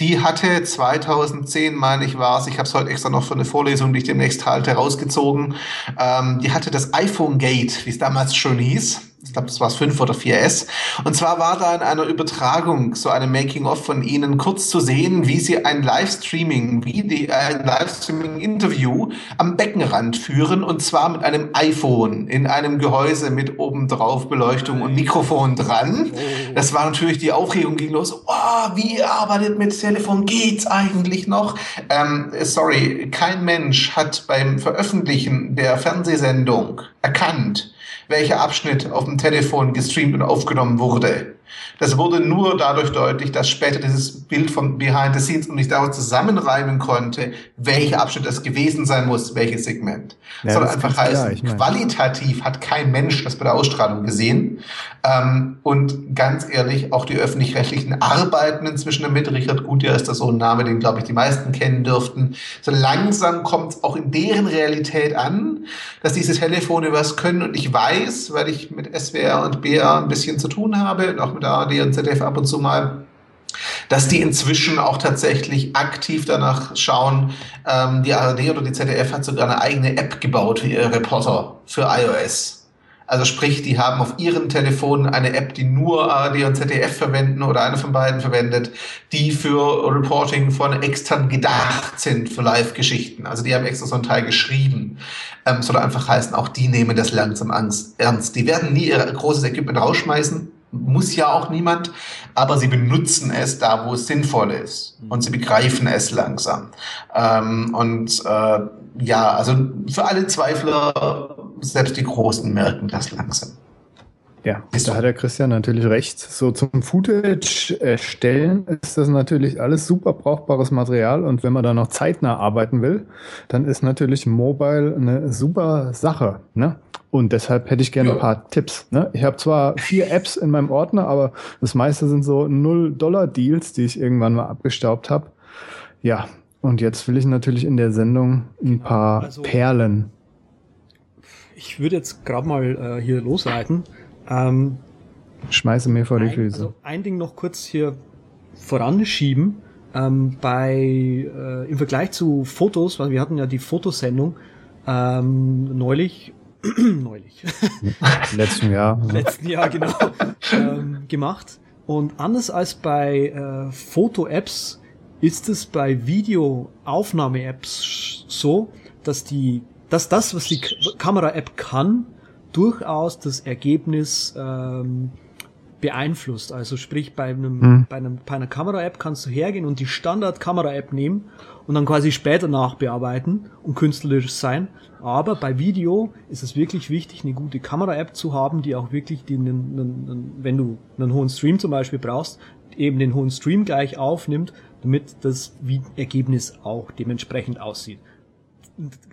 Die hatte 2010, meine ich, war es, ich habe es heute extra noch für eine Vorlesung, die ich demnächst halte, rausgezogen. Ähm, die hatte das iPhone Gate, wie es damals schon hieß. Ich glaube, das war das 5 oder 4S. Und zwar war da in einer Übertragung, so eine Making-of von Ihnen, kurz zu sehen, wie Sie ein Livestreaming, wie die, ein Livestreaming-Interview am Beckenrand führen, und zwar mit einem iPhone in einem Gehäuse mit obendrauf Beleuchtung und Mikrofon dran. Das war natürlich, die Aufregung ging los. Oh, wie arbeitet mit Telefon? Geht's eigentlich noch? Ähm, sorry, kein Mensch hat beim Veröffentlichen der Fernsehsendung erkannt, welcher Abschnitt auf dem Telefon gestreamt und aufgenommen wurde. Das wurde nur dadurch deutlich, dass später dieses Bild von Behind the Scenes und ich daraus zusammenreimen konnte, welcher Abschnitt das gewesen sein muss, welches Segment. Ja, Soll einfach heißen, klar, qualitativ hat kein Mensch das bei der Ausstrahlung gesehen. Ähm, und ganz ehrlich, auch die öffentlich-rechtlichen arbeiten inzwischen damit. Richard Gutjahr ist das so ein Name, den, glaube ich, die meisten kennen dürften. So langsam kommt es auch in deren Realität an, dass diese Telefone was können. Und ich weiß, weil ich mit SWR und BR ein bisschen zu tun habe, auch mit ARD und ZDF ab und zu mal, dass die inzwischen auch tatsächlich aktiv danach schauen. Ähm, die ARD oder die ZDF hat sogar eine eigene App gebaut für ihre Reporter für iOS. Also sprich, die haben auf ihren Telefonen eine App, die nur ARD und ZDF verwenden oder eine von beiden verwendet, die für Reporting von extern gedacht sind für Live-Geschichten. Also die haben extra so einen Teil geschrieben. Ähm, soll einfach heißen, auch die nehmen das langsam ernst. Die werden nie ihr großes Equipment rausschmeißen, muss ja auch niemand, aber sie benutzen es da, wo es sinnvoll ist und sie begreifen es langsam. Ähm, und äh, ja, also für alle Zweifler, selbst die Großen merken das langsam. Ja, da hat der Christian natürlich recht. So zum Footage erstellen ist das natürlich alles super brauchbares Material und wenn man da noch zeitnah arbeiten will, dann ist natürlich Mobile eine super Sache. Ne? Und deshalb hätte ich gerne ja. ein paar Tipps. Ne? Ich habe zwar vier Apps in meinem Ordner, aber das meiste sind so 0-Dollar-Deals, die ich irgendwann mal abgestaubt habe. Ja, und jetzt will ich natürlich in der Sendung ein paar also, Perlen. Ich würde jetzt gerade mal äh, hier losreiten. Ähm, Schmeiße mir vor die Füße. Also ein Ding noch kurz hier voranschieben. Ähm, bei äh, im Vergleich zu Fotos, weil wir hatten ja die Fotosendung ähm, neulich neulich. Letzten Jahr. Letzten Jahr, genau. ähm, gemacht. Und anders als bei äh, Foto-Apps ist es bei Videoaufnahme-Apps so, dass die, dass das, was die Kamera-App kann, durchaus das Ergebnis ähm, beeinflusst. Also sprich, bei, einem, hm. bei, einem, bei einer Kamera-App kannst du hergehen und die Standard-Kamera-App nehmen und dann quasi später nachbearbeiten und künstlerisch sein. Aber bei Video ist es wirklich wichtig, eine gute Kamera-App zu haben, die auch wirklich den, den, den, wenn du einen hohen Stream zum Beispiel brauchst, eben den hohen Stream gleich aufnimmt, damit das Ergebnis auch dementsprechend aussieht.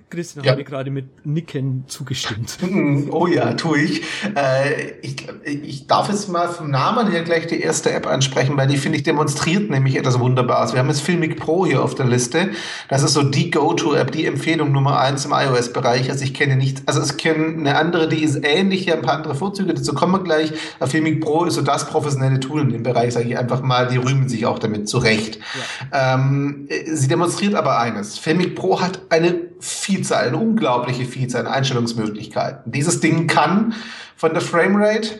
Christian ja. hat mir gerade mit Nicken zugestimmt. Oh ja, tue ich. Äh, ich. Ich darf jetzt mal vom Namen her gleich die erste App ansprechen, weil die finde ich demonstriert nämlich etwas Wunderbares. Wir haben jetzt Filmic Pro hier auf der Liste. Das ist so die Go-To-App, die Empfehlung Nummer eins im iOS-Bereich. Also ich kenne nicht, also ich kenne eine andere, die ist ähnlich, hier ein paar andere Vorzüge, dazu kommen wir gleich. Aber Filmic Pro ist so das professionelle Tool in dem Bereich, sage ich einfach mal. Die rühmen sich auch damit zurecht. Ja. Ähm, sie demonstriert aber eines. Filmic Pro hat eine Vielzahl, eine unglaubliche Vielzahl an Einstellungsmöglichkeiten. Dieses Ding kann von der Framerate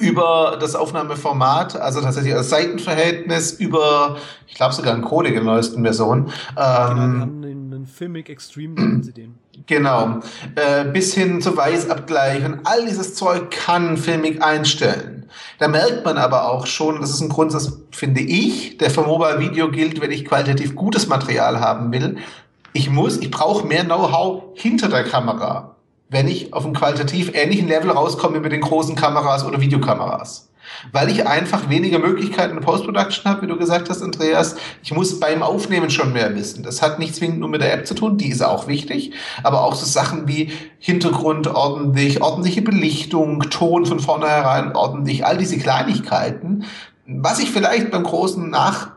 über das Aufnahmeformat, also tatsächlich das Seitenverhältnis, über, ich glaube sogar ein Codec in der neuesten Version. Genau, ähm, haben einen Filmic Extreme, nennen Sie den. Genau, äh, bis hin zu Weißabgleich und all dieses Zeug kann Filmic einstellen. Da merkt man aber auch schon, das ist ein Grundsatz, finde ich, der für Mobile Video gilt, wenn ich qualitativ gutes Material haben will, ich muss, ich brauche mehr Know-how hinter der Kamera, wenn ich auf einem qualitativ ähnlichen Level rauskomme mit den großen Kameras oder Videokameras. Weil ich einfach weniger Möglichkeiten in Post-Production habe, wie du gesagt hast, Andreas. Ich muss beim Aufnehmen schon mehr wissen. Das hat nicht zwingend nur mit der App zu tun, die ist auch wichtig, aber auch so Sachen wie Hintergrund ordentlich, ordentliche Belichtung, Ton von vornherein ordentlich, all diese Kleinigkeiten, was ich vielleicht beim großen Nach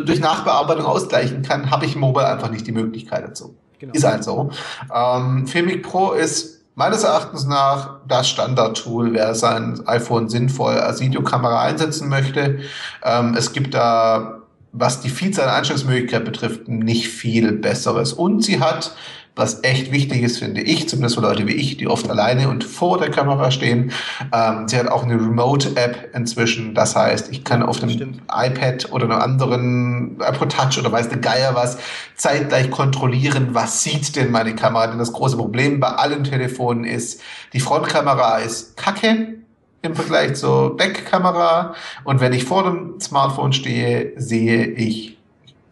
durch Nachbearbeitung ausgleichen kann, habe ich Mobile einfach nicht die Möglichkeit dazu. Genau. Ist halt so. Ähm, Filmic Pro ist meines Erachtens nach das Standard-Tool, wer sein iPhone sinnvoll als Videokamera einsetzen möchte. Ähm, es gibt da, was die Vielzahl an Einstellungsmöglichkeiten betrifft, nicht viel Besseres. Und sie hat was echt wichtig ist, finde ich, zumindest für Leute wie ich, die oft alleine und vor der Kamera stehen. Ähm, sie hat auch eine Remote-App inzwischen. Das heißt, ich kann auf dem Stimmt. iPad oder einem anderen iPod Touch oder weiß der Geier was zeitgleich kontrollieren, was sieht denn meine Kamera. Denn das große Problem bei allen Telefonen ist, die Frontkamera ist kacke im Vergleich zur Backkamera. Und wenn ich vor dem Smartphone stehe, sehe ich,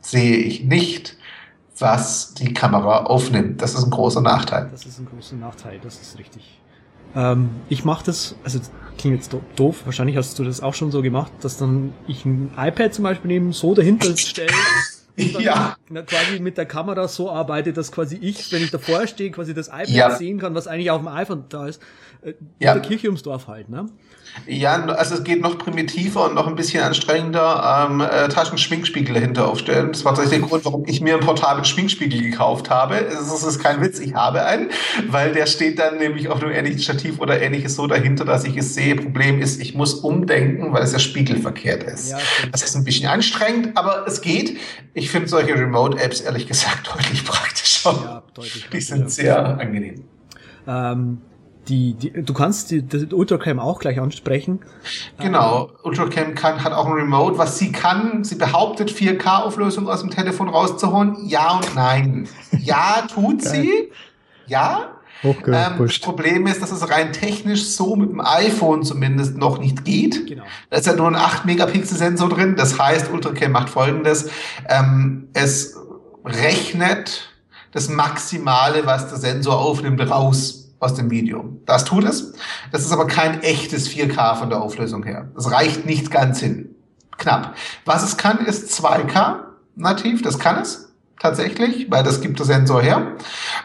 sehe ich nicht, was die Kamera aufnimmt. Das ist ein großer Nachteil. Das ist ein großer Nachteil, das ist richtig. Ähm, ich mache das, also das klingt jetzt do- doof, wahrscheinlich hast du das auch schon so gemacht, dass dann ich ein iPad zum Beispiel neben so dahinter stelle und dann Ja. quasi mit der Kamera so arbeite, dass quasi ich, wenn ich davor stehe, quasi das iPad Ja. sehen kann, was eigentlich auf dem iPhone da ist. Äh, Ja. In der Kirche ums Dorf halt, ne? Ja, also es geht noch primitiver und noch ein bisschen anstrengender. Ähm, äh, Taschenschminkspiegel dahinter aufstellen. Das war tatsächlich der Grund, warum ich mir einen portablen Schminkspiegel gekauft habe. Es ist, kein Witz, ich habe einen, weil der steht dann nämlich auf einem ähnlichen Stativ oder ähnliches so dahinter, dass ich es sehe. Problem ist, ich muss umdenken, weil es ja spiegelverkehrt ist. Ja. Das ist ein bisschen anstrengend, aber es geht. Ich finde solche Remote-Apps ehrlich gesagt deutlich praktischer. Ja, deutlich. Die sind sehr angenehm. Ähm, die, die, du kannst die, die Ultracam auch gleich ansprechen. Genau, Ultracam kann, hat auch ein Remote. Was sie kann, sie behauptet, 4K-Auflösung aus dem Telefon rauszuholen. Ja und nein. Ja, tut sie. Ja. Ähm, das. Problem ist, dass es rein technisch so mit dem iPhone zumindest noch nicht geht. Genau. Da ist ja nur ein 8-Megapixel-Sensor drin. Das heißt, Ultracam macht folgendes. Ähm, es rechnet das Maximale, was der Sensor aufnimmt, raus aus dem Video. Das tut es. Das ist aber kein echtes 4K von der Auflösung her. Das reicht nicht ganz hin. Knapp. Was es kann, ist 2K nativ. Das kann es tatsächlich, weil das gibt der Sensor her.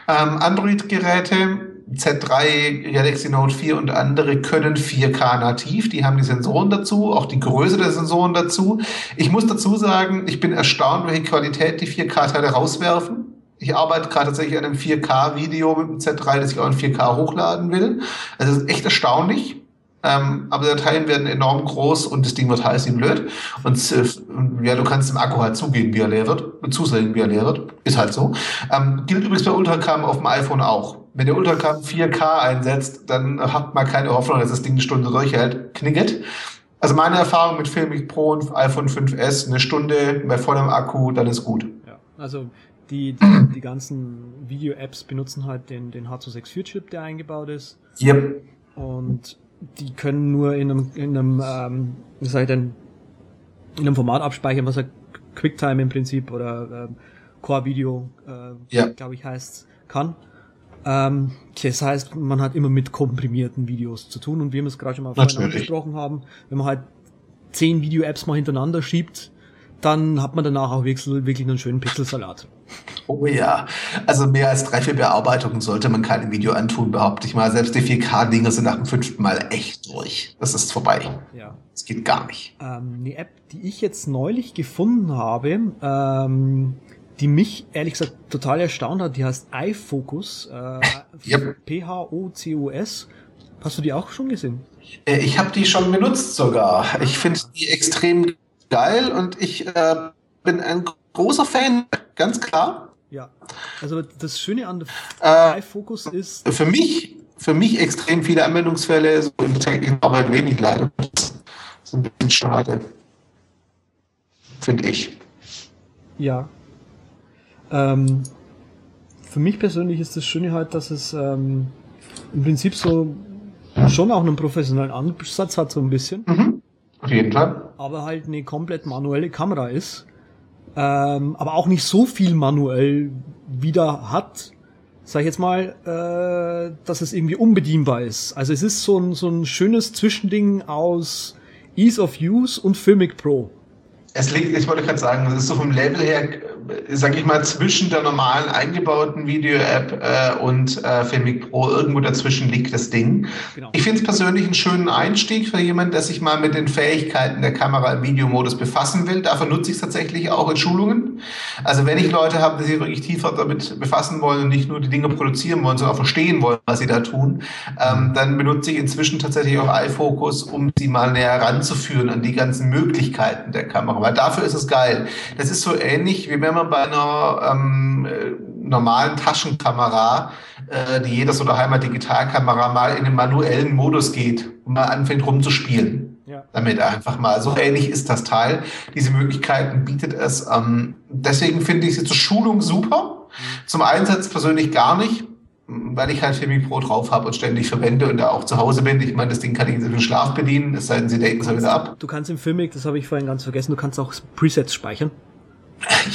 Ähm, Android-Geräte, Z3, Galaxy Note 4 und andere können 4K nativ. Die haben die Sensoren dazu, auch die Größe der Sensoren dazu. Ich muss dazu sagen, ich bin erstaunt, welche Qualität die 4K-Teile rauswerfen. Ich arbeite gerade tatsächlich an einem 4K-Video mit dem Z3, das ich auch in 4K hochladen will. Also das ist echt erstaunlich. Ähm, aber die Dateien werden enorm groß und das Ding wird heiß wie blöd. Und äh, ja, du kannst dem Akku halt zugehen, wie er leer wird, zusehen, wie er leer wird. Ist halt so. Ähm, gilt übrigens bei Ultracam auf dem iPhone auch. Wenn der Ultracam 4K einsetzt, dann hat man keine Hoffnung, dass das Ding eine Stunde durchhält. Knicket. Also meine Erfahrung mit Filmic Pro und iPhone 5S, eine Stunde bei vollem Akku, dann ist gut. Ja, also die, die, die ganzen Video-Apps benutzen halt den, den H264-Chip, der eingebaut ist. Yep. Und die können nur in einem, in einem ähm, wie sag ich denn, in einem Format abspeichern, was halt QuickTime im Prinzip oder ähm, Core Video, äh, Ja. glaube ich, heißt, kann. Ähm, das heißt, man hat immer mit komprimierten Videos zu tun und wie wir es gerade schon mal vorhin angesprochen haben, wenn man halt zehn Video-Apps mal hintereinander schiebt, dann hat man danach auch wirklich, wirklich einen schönen Pixelsalat. Oh ja. Also mehr als drei, vier Bearbeitungen sollte man keinem Video antun, behaupte ich mal. Selbst die 4K-Dinger sind nach dem fünften Mal echt durch. Das ist vorbei. Ja. Das geht gar nicht. Ähm, eine App, die ich jetzt neulich gefunden habe, ähm, die mich ehrlich gesagt total erstaunt hat, die heißt iFocus. Äh, Yep. P-H-O-C-O-S. Hast du die auch schon gesehen? Äh, Ich habe die schon benutzt sogar. Ich finde die extrem geil und ich äh, bin ein großer Fan, ganz klar. Ja. Also das Schöne an Äh, der iFocus ist, Für mich, für mich extrem viele Anwendungsfälle, so der täglichen Arbeit wenig leider. Das ist ein bisschen schade. Finde ich. ja. Ähm, für mich persönlich ist das Schöne halt, dass es ähm, im Prinzip so schon auch einen professionellen Ansatz hat, so ein bisschen. Mhm. Auf jeden Fall. aber halt eine komplett manuelle Kamera ist, ähm, aber auch nicht so viel manuell wieder hat, sag ich jetzt mal, äh, dass es irgendwie unbedienbar ist. Also es ist so ein, so ein schönes Zwischending aus Ease of Use und Filmic Pro. Es liegt, ich wollte gerade sagen, es ist so vom Level her, äh, sag ich mal, zwischen der normalen eingebauten Video-App äh, und äh, Filmic Pro. Irgendwo dazwischen liegt das Ding. Genau. Ich finde es persönlich einen schönen Einstieg für jemanden, der sich mal mit den Fähigkeiten der Kamera im Videomodus befassen will. Dafür nutze ich es tatsächlich auch in Schulungen. Also wenn ich Leute habe, die sich wirklich tiefer damit befassen wollen und nicht nur die Dinge produzieren wollen, sondern auch verstehen wollen, was sie da tun, ähm, dann benutze ich inzwischen tatsächlich auch iFocus, um sie mal näher ranzuführen an die ganzen Möglichkeiten der Kamera. Weil dafür ist es geil. Das ist so ähnlich, wie wenn man bei einer ähm, äh, normalen Taschenkamera, äh, die jeder so daheim Digitalkamera mal in den manuellen Modus geht und mal anfängt rumzuspielen. Ja. Damit einfach mal. So ähnlich ist das Teil. Diese Möglichkeiten bietet es. Ähm, deswegen finde ich es zur Schulung super. Mhm. Zum Einsatz persönlich gar nicht weil ich halt Filmic Pro drauf habe und ständig verwende und da auch zu Hause bin. Ich meine, das Ding kann ich in den Schlaf bedienen, es sei denn, sie denken es wieder ab. Du kannst im Filmic, das habe ich vorhin ganz vergessen, du kannst auch Presets speichern.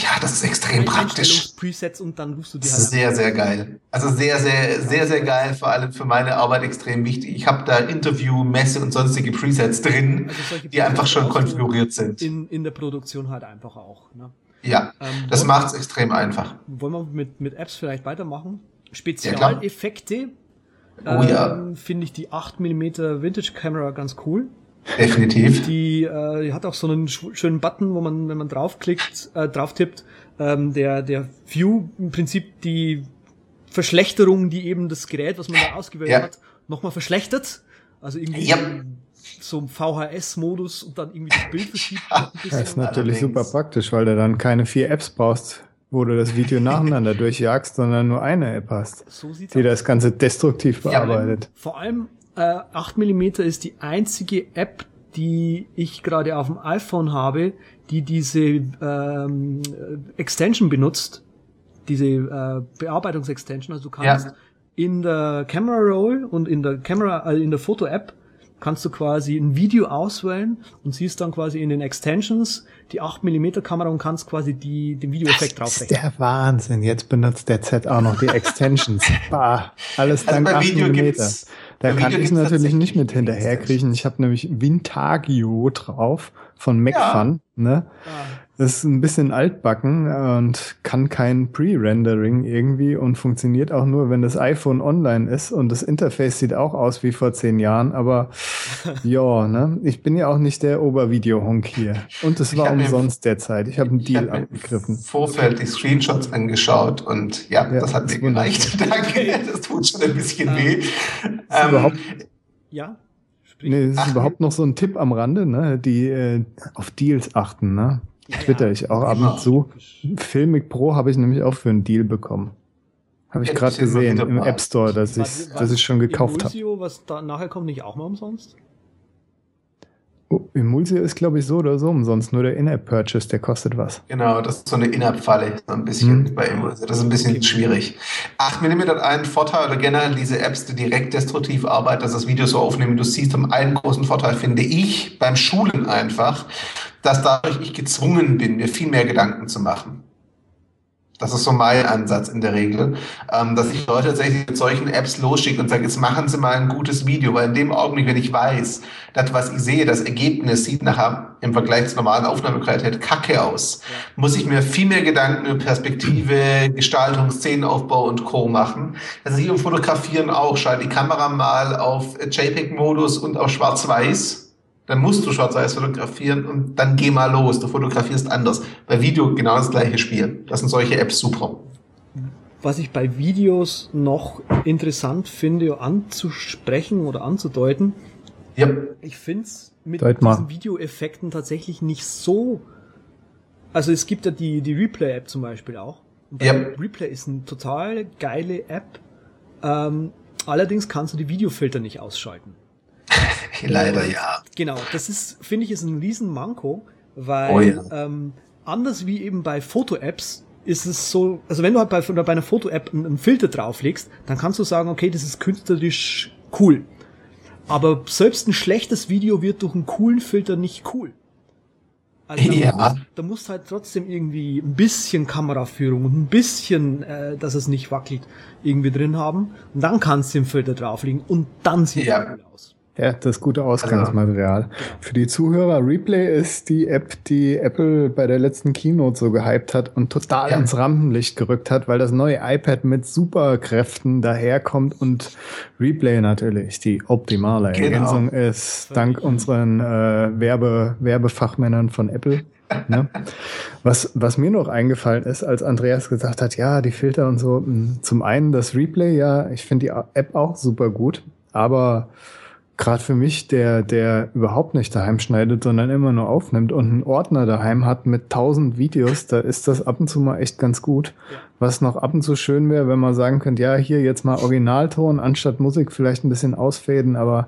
Ja, das ist extrem praktisch. Presets und dann rufst du die halt. Sehr, sehr geil. Also sehr, sehr, sehr, sehr geil. Vor allem für meine Arbeit extrem wichtig. Ich habe da Interview, Messe und sonstige Presets drin, also die einfach schon konfiguriert sind. In, in der Produktion halt einfach auch. Ne? Ja, ähm, das macht es extrem einfach. Wollen wir mit, mit Apps vielleicht weitermachen? Spezialeffekte. Ja, oh ja. Ähm, Finde ich die 8 mm Vintage Camera ganz cool. Definitiv. Die, äh, die hat auch so einen schönen Button, wo man, wenn man draufklickt, äh, drauf tippt, ähm, der, der View im Prinzip die Verschlechterung, die eben das Gerät, was man da ausgewählt ja. hat, nochmal verschlechtert. Also irgendwie ja. so ein VHS-Modus und dann irgendwie das Bild verschiebt. das ist natürlich super praktisch, weil du dann keine vier Apps brauchst wo du das Video nacheinander durchjagst, sondern nur eine App hast, so die das Ganze destruktiv bearbeitet. Ja, vor allem äh, 8 mm ist die einzige App, die ich gerade auf dem iPhone habe, die diese ähm, Extension benutzt, diese äh, Bearbeitungsextension. Also du kannst ja. in der Camera Roll und in der Camera, äh, in der Foto-App kannst du quasi ein Video auswählen und siehst dann quasi in den Extensions die 8mm Kamera und kannst quasi die, den Videoeffekt draufrechnen. Der Wahnsinn. Jetzt benutzt der Z auch noch die Extensions. bah, alles also dank 8mm. Da kann ich natürlich nicht mit hinterherkriechen. Ich habe nämlich Vintagio drauf von MacFun. Ja. Ne? Ist ein bisschen altbacken und kann kein Pre-Rendering irgendwie und funktioniert auch nur, wenn das iPhone online ist und das Interface sieht auch aus wie vor zehn Jahren, aber ja, ne? Ich bin ja auch nicht der Obervideo-Honk hier. Und es war umsonst derzeit. Ich habe einen Deal hab abgegriffen. Vorfeld die Screenshots angeschaut und ja, ja das hat mir gereicht. Danke. Das tut schon ein bisschen ähm, weh. Ähm, überhaupt, ja. Nee, es ist Ach, überhaupt noch so ein Tipp am Rande, ne? Die äh, auf Deals achten, ne? Twitter ich auch ab und zu. Filmic Pro habe ich nämlich auch für einen Deal bekommen. Habe ich gerade gesehen im App Store, dass ich, dass ich schon gekauft habe. was da nachher kommt, nicht auch mal umsonst? Oh, Emulsio ist, glaube ich, so oder so umsonst. Nur der In-App-Purchase, der kostet was. Genau, das ist so eine In-App-Falle, so ein bisschen hm. bei Emulsio. Das ist ein bisschen okay. schwierig. 8 mm hat einen Vorteil, oder generell diese Apps, die direkt destruktiv arbeiten, dass das Video so aufnehmen, du siehst, haben einen großen Vorteil, finde ich, beim Schulen einfach, dass dadurch ich gezwungen bin, mir viel mehr Gedanken zu machen. Das ist so mein Ansatz in der Regel, ähm, dass ich Leute tatsächlich mit solchen Apps losschicke und sage, jetzt machen Sie mal ein gutes Video, weil in dem Augenblick, wenn ich weiß, das, was ich sehe, das Ergebnis sieht nachher im Vergleich zur normalen Aufnahmequalität kacke aus, muss ich mir viel mehr Gedanken über Perspektive, Gestaltung, Szenenaufbau und Co. machen. Also hier im Fotografieren auch, schalte die Kamera mal auf JPEG-Modus und auf Schwarz-Weiß dann musst du schwarz-weiß fotografieren und dann geh mal los. Du fotografierst anders. Bei Video genau das gleiche Spiel. Das sind solche Apps super. Was ich bei Videos noch interessant finde, anzusprechen oder anzudeuten, ja. ich finde es mit Deut diesen Videoeffekten tatsächlich nicht so. Also es gibt ja die, die Replay-App zum Beispiel auch. Ja. Replay ist eine total geile App. Ähm, allerdings kannst du die Videofilter nicht ausschalten. Leider ja. Genau, das ist, finde ich, ist ein Riesenmanko, weil oh ja. ähm, anders wie eben bei Foto-Apps ist es so, also wenn du halt bei, bei einer Foto-App einen, einen Filter drauflegst, dann kannst du sagen, okay, das ist künstlerisch cool. Aber selbst ein schlechtes Video wird durch einen coolen Filter nicht cool. Also da, ja. musst, da musst halt trotzdem irgendwie ein bisschen Kameraführung und ein bisschen, äh, dass es nicht wackelt, irgendwie drin haben. Und dann kannst du den Filter drauflegen und dann sieht ja. es cool aus. Ja, das gute Ausgangsmaterial. Also, Für die Zuhörer, Replay ist die App, die Apple bei der letzten Keynote so gehypt hat und total ja. ins Rampenlicht gerückt hat, weil das neue iPad mit Superkräften daherkommt und Replay natürlich die optimale genau. Ergänzung ist, dank unseren äh, Werbe, Werbefachmännern von Apple. Ne? Was, was mir noch eingefallen ist, als Andreas gesagt hat, ja, die Filter und so, zum einen das Replay, ja, ich finde die App auch super gut, aber gerade für mich, der, der überhaupt nicht daheim schneidet, sondern immer nur aufnimmt und einen Ordner daheim hat mit tausend Videos, da ist das ab und zu mal echt ganz gut. Ja. Was noch ab und zu schön wäre, wenn man sagen könnte, ja, hier jetzt mal Originalton anstatt Musik vielleicht ein bisschen ausfäden, aber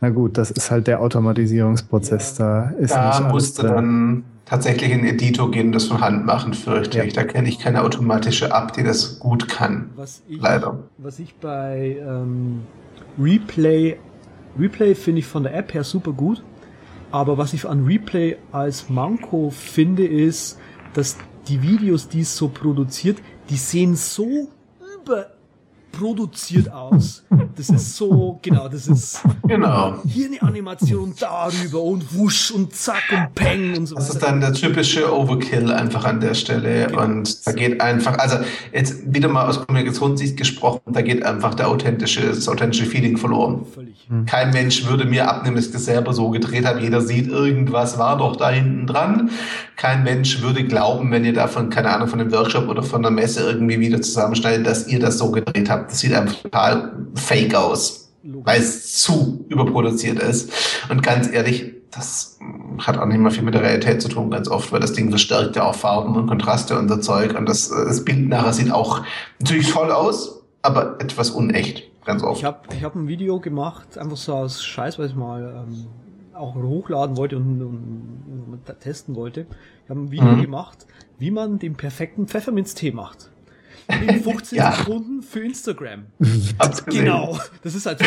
na gut, das ist halt der Automatisierungsprozess. Ja. Da ist da nicht musste dann tatsächlich in Editor gehen und das von Hand machen, fürchte ja. ich. Da kenne ich keine automatische App, die das gut kann. Was ich, Leider. Was ich bei ähm, Replay Replay finde ich von der App her super gut. Aber was ich an Replay als Manko finde, ist, dass die Videos, die es so produziert, die sehen so über produziert aus. Das ist so, genau, das ist genau. hier eine Animation darüber und wusch und zack und peng und so weiter. Das ist dann der typische Overkill einfach an der Stelle genau. und da geht einfach, also jetzt wieder mal aus Kommunikationssicht gesprochen, da geht einfach der authentische, das authentische Feeling verloren. Völlig. Hm. Kein Mensch würde mir abnehmen, dass ich das selber so gedreht habe. Jeder sieht, irgendwas war doch da hinten dran. Kein Mensch würde glauben, wenn ihr davon, keine Ahnung, von einem Workshop oder von einer Messe irgendwie wieder zusammenschneidet, dass ihr das so gedreht habt das sieht einfach total fake aus, weil es zu überproduziert ist. Und ganz ehrlich, das hat auch nicht mal viel mit der Realität zu tun, ganz oft, weil das Ding verstärkt ja auch Farben und Kontraste und so Zeug. Und das, das Bild nachher sieht auch natürlich toll aus, aber etwas unecht, ganz oft. Ich habe ich hab ein Video gemacht, einfach so aus Scheiß, weil ich mal ähm, auch hochladen wollte und, und, und testen wollte. Ich habe ein Video mhm. gemacht, wie man den perfekten Pfefferminztee macht in 15 ja. Sekunden für Instagram. genau. Das ist halt.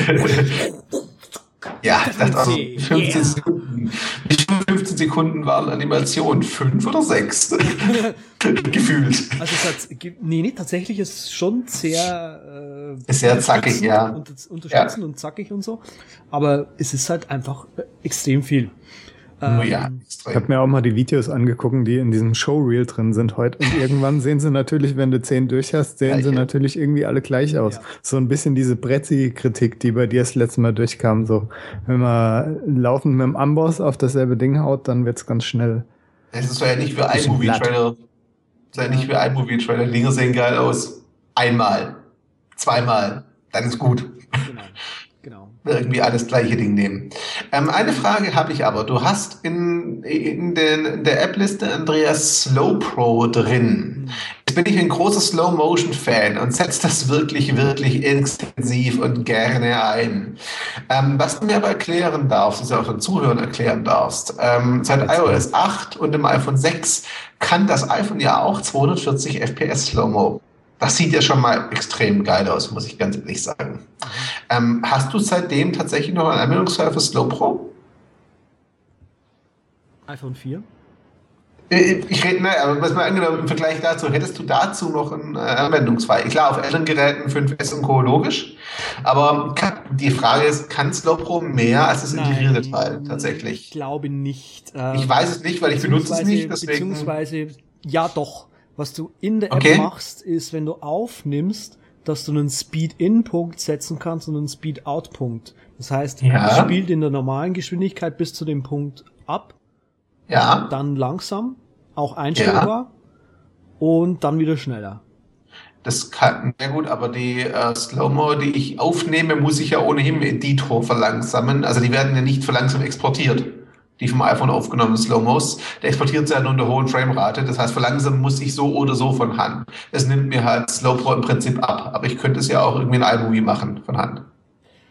Ja, ich dachte auch 15 yeah. Sekunden. Viele 15 Sekunden waren Animation? Fünf oder sechs? Gefühlt. Also es hat, nee, nee, tatsächlich ist es schon sehr, äh, sehr zackig, ja. Unterstützend ja. und zackig und so. Aber es ist halt einfach extrem viel. Ähm, ja, ich habe mir auch mal die Videos angeguckt, die in diesem Showreel drin sind heute. Und irgendwann sehen sie natürlich, wenn du zehn durch hast, sehen sie natürlich irgendwie alle gleich aus. Ja. So ein bisschen diese Bretzi-Kritik, die bei dir das letzte Mal durchkam. So, wenn man laufend mit dem Amboss auf dasselbe Ding haut, dann wird's ganz schnell. Es ist ja nicht wie ein Movie-Trailer. Es ist ja nicht wie ein Movie-Trailer. Die Dinge sehen geil aus. Einmal. Zweimal. Dann ist gut. Genau irgendwie alles gleiche Ding nehmen. Ähm, eine Frage habe ich aber. Du hast in, in, den, in der App-Liste Andreas Slow Pro drin. Jetzt bin ich ein großer Slow-Motion-Fan und setze das wirklich, wirklich intensiv und gerne ein. Ähm, was du mir aber erklären darfst, was du auch den Zuhörern erklären darfst, ähm, seit iOS 8 und dem iPhone 6 kann das iPhone ja auch 240 FPS Slow-Mo. Das sieht ja schon mal extrem geil aus, muss ich ganz ehrlich sagen. Ähm, hast du seitdem tatsächlich noch einen Anwendungsfall für Slow Pro? iPhone 4? Äh, ich rede, ne, aber was mal angenommen, im Vergleich dazu, hättest du dazu noch einen äh, Anwendungsfall? Klar, auf älteren Geräten 5S und Co. logisch, aber die Frage ist, kann Slow Pro mehr als das integrierte Teil tatsächlich? Ich glaube nicht. Ich weiß es nicht, weil ich benutze es nicht. Deswegen. Beziehungsweise, ja doch. Was du in der App okay. machst, ist, wenn du aufnimmst, dass du einen Speed-In-Punkt setzen kannst und einen Speed-Out-Punkt. Das heißt, ja. es spielt in der normalen Geschwindigkeit bis zu dem Punkt ab. Ja. Dann langsam, auch einstellbar. Ja. Und dann wieder schneller. Das kann, na gut, aber die äh, Slow-Mo, die ich aufnehme, muss ich ja ohnehin im Editor verlangsamen. Also die werden ja nicht verlangsamt exportiert die vom iPhone aufgenommenen Slow-Mos, der exportiert ja nur in der hohen Framerate. Das heißt, verlangsamen muss ich so oder so von Hand. Es nimmt mir halt Slow Pro im Prinzip ab. Aber ich könnte es ja auch irgendwie in iMovie machen von Hand.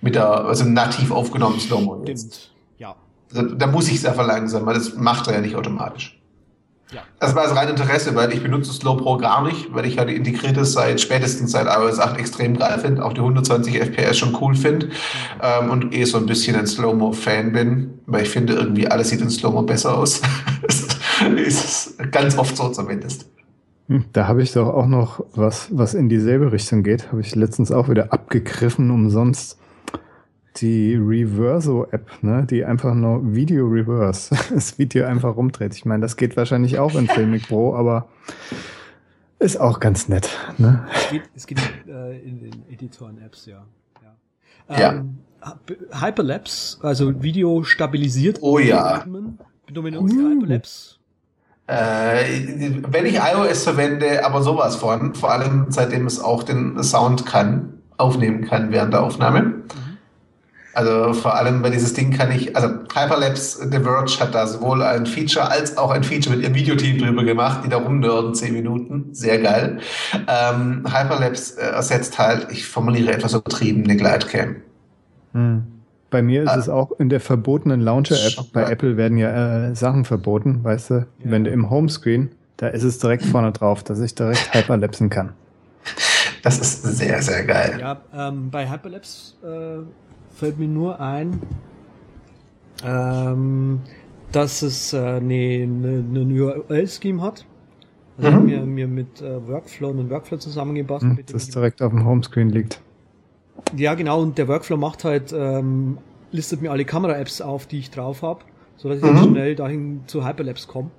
Mit der, also nativ aufgenommenen Slow-Mo. Stimmt, ja. Also, da muss ich es ja verlangsamen, weil das macht er ja nicht automatisch. Ja. Das war das rein Interesse, weil ich benutze Slow Pro gar nicht, weil ich halt integriert seit spätestens seit iOS 8 extrem geil finde, auch die 120 FPS schon cool finde ähm, und eh so ein bisschen ein Slow-Mo-Fan bin, weil ich finde, irgendwie alles sieht in Slow-Mo besser aus. ist ganz oft so zumindest. Hm, da habe ich doch auch noch was, was in dieselbe Richtung geht. Habe ich letztens auch wieder abgegriffen umsonst die Reverso-App, ne, die einfach nur Video Reverse, das Video einfach rumdreht. Ich meine, das geht wahrscheinlich auch in Filmic Pro, aber ist auch ganz nett. Ne? Es geht, es geht äh, in den Editoren-Apps, ja. Ja. Ähm, ja. Hyperlapse, also Video stabilisiert. Oh ja. Benutzt uh. Hyperlapse. Äh, wenn ich iOS verwende, aber sowas von, vor allem seitdem es auch den Sound kann, aufnehmen kann während der Aufnahme. Mhm Also vor allem bei dieses Ding kann ich, also Hyperlapse The Verge hat da sowohl ein Feature als auch ein Feature mit ihrem Videoteam drüber gemacht, die da rumnörden, zehn Minuten. Sehr geil. Ähm, Hyperlapse äh, ersetzt halt, ich formuliere etwas übertrieben, eine Glidecam. Hm. Bei mir ist ah. es auch in der verbotenen Launcher-App. Bei Apple werden ja äh, Sachen verboten, weißt du? Ja. Wenn du im Homescreen, da ist es direkt vorne drauf, dass ich direkt Hyperlapsen kann. Das ist sehr, sehr geil. Ja, ähm, bei Hyperlapse äh, fällt mir nur ein, ähm, dass es äh, eine, eine, eine URL-Scheme hat. Also mhm. mir, mir mit äh, Workflow einen Workflow zusammengebastelt. Mhm, das direkt auf dem Homescreen liegt. Ja, genau, und der Workflow macht halt, ähm, listet mir alle Kamera-Apps auf, die ich drauf habe, sodass ich mhm. dann schnell dahin zu Hyperlapse komme.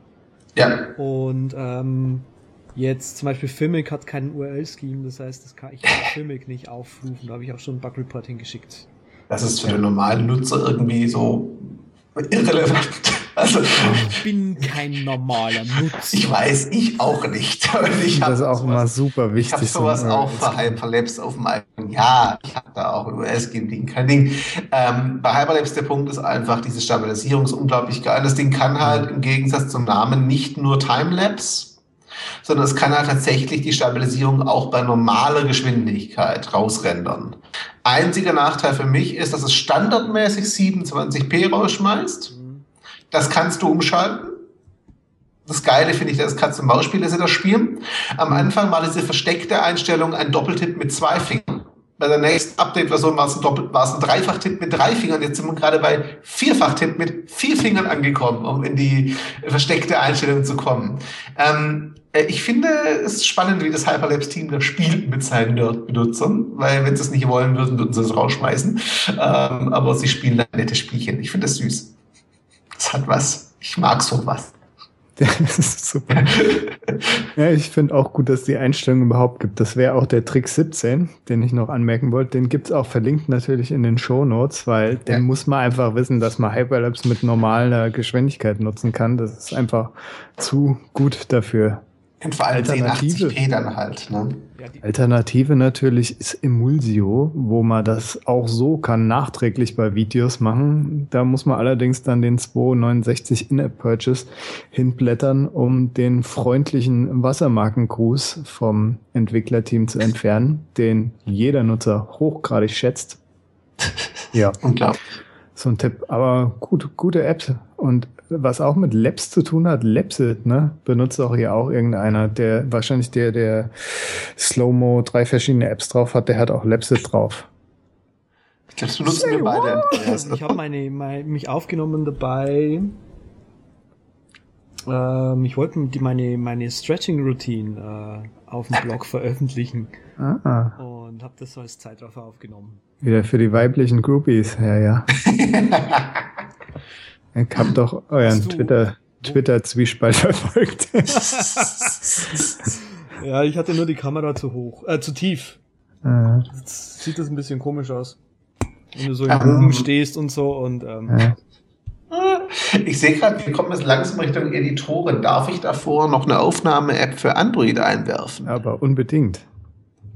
Ja. Und ähm, jetzt zum Beispiel Filmic hat keinen URL-Scheme, das heißt, das kann ich Filmic nicht aufrufen. Da habe ich auch schon einen Bug-Report hingeschickt. Das ist für den normalen Nutzer irgendwie so irrelevant. Also, ich bin kein normaler Nutzer. Ich weiß, ich auch nicht. Ich das ist auch sowas, immer super wichtig. Ich habe sowas so auch für Hyperlapse auf dem eigenen. Ja, ich habe da auch ein US-Ding, kein Ding. Ähm, bei Hyperlapse der Punkt ist einfach, diese Stabilisierung ist unglaublich geil. Das Ding kann halt im Gegensatz zum Namen nicht nur Timelapse, sondern es kann halt tatsächlich die Stabilisierung auch bei normaler Geschwindigkeit rausrendern. Einziger Nachteil für mich ist, dass es standardmäßig 27p rausschmeißt. Das kannst du umschalten. Das Geile finde ich, das kannst du Mausspiel ist das spielen. Am Anfang war diese versteckte Einstellung ein Doppeltipp mit zwei Fingern. Bei der nächsten Update-Version war es ein, Doppel war es ein Dreifach-Tipp mit drei Fingern. Jetzt sind wir gerade bei Vierfach-Tipp mit vier Fingern angekommen, um in die versteckte Einstellung zu kommen. Ähm, äh, ich finde es spannend, wie das Hyperlapse-Team da spielt mit seinen Nerd-Benutzern, weil wenn sie es nicht wollen würden, würden sie es rausschmeißen. Ähm, aber sie spielen da nette Spielchen. Ich finde das süß. Es hat was. Ich mag sowas. Das ist super. ja, ich finde auch gut, dass die Einstellung überhaupt gibt. Das wäre auch der Trick 17, den ich noch anmerken wollte. Den gibt's auch verlinkt natürlich in den Show Notes, weil den muss man einfach wissen, dass man Hyperlapse mit normaler Geschwindigkeit nutzen kann. Das ist einfach zu gut dafür. Und vor allem Alternative. 1080p dann halt. Ne? Alternative natürlich ist Emulsio, wo man das auch so kann, nachträglich bei Videos machen. Da muss man allerdings dann den 269 In-App-Purchase hinblättern, um den freundlichen Wassermarkengruß vom Entwicklerteam zu entfernen, den jeder Nutzer hochgradig schätzt. Ja. Unglaublich. So ein Tipp. Aber gut, gute Apps. Und was auch mit Labs zu tun hat, Lapsit, ne? Benutzt auch hier auch irgendeiner, der wahrscheinlich der, der Slow-Mo drei verschiedene Apps drauf hat, der hat auch Lapsit drauf. Ich glaube, das benutzen wir beide. Ich habe meine, meine, mich aufgenommen dabei. Ähm, ich wollte meine, meine Stretching-Routine äh, auf dem Blog veröffentlichen. Ah. Und habe das so als Zeitraffer aufgenommen. Wieder für die weiblichen Groupies, ja, ja. Ich hab doch euren Twitter, Twitter-Zwiespalt verfolgt. ja, ich hatte nur die Kamera zu hoch, äh, zu tief. Ja. Jetzt sieht das ein bisschen komisch aus. Wenn du so im Bogen stehst und so und ähm, ja. Ich sehe gerade, wir kommen jetzt langsam Richtung Editoren. Darf ich davor noch eine Aufnahme-App für Android einwerfen? Aber unbedingt.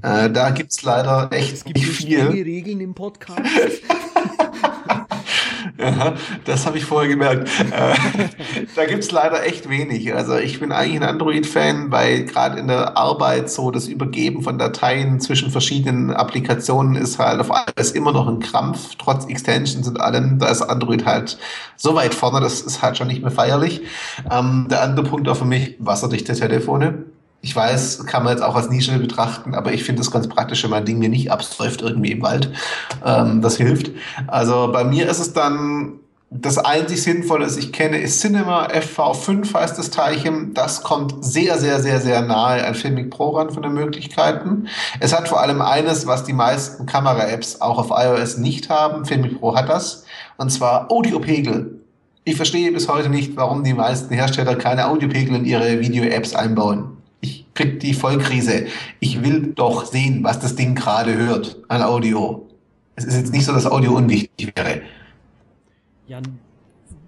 Äh, da gibt's leider echt es gibt nicht viel. Regeln im Podcast. Ja, das habe ich vorher gemerkt. Äh, da gibt's leider echt wenig. Also ich bin eigentlich ein Android-Fan, weil gerade in der Arbeit so das Übergeben von Dateien zwischen verschiedenen Applikationen ist halt auf alles immer noch ein Krampf, trotz Extensions und allem. Da ist Android halt so weit vorne, das ist halt schon nicht mehr feierlich. Ähm, der andere Punkt auch für mich, wasserdichte Telefone. Ich weiß, kann man jetzt auch als Nische betrachten, aber ich finde es ganz praktisch, wenn mein Ding mir nicht absäuft irgendwie im Wald. Ähm, das hilft. Also bei mir ist es dann das einzig Sinnvolle, das ich kenne, ist Cinema FV5 heißt das Teilchen. Das kommt sehr, sehr, sehr, sehr nahe an Filmic Pro ran von den Möglichkeiten. Es hat vor allem eines, was die meisten Kamera-Apps auch auf iOS nicht haben. Filmic Pro hat das. Und zwar Audiopegel. Ich verstehe bis heute nicht, warum die meisten Hersteller keine Audiopegel in ihre Video-Apps einbauen krieg die Vollkrise. Ich will doch sehen, was das Ding gerade hört an Audio. Es ist jetzt nicht so, dass Audio unwichtig wäre. Ja,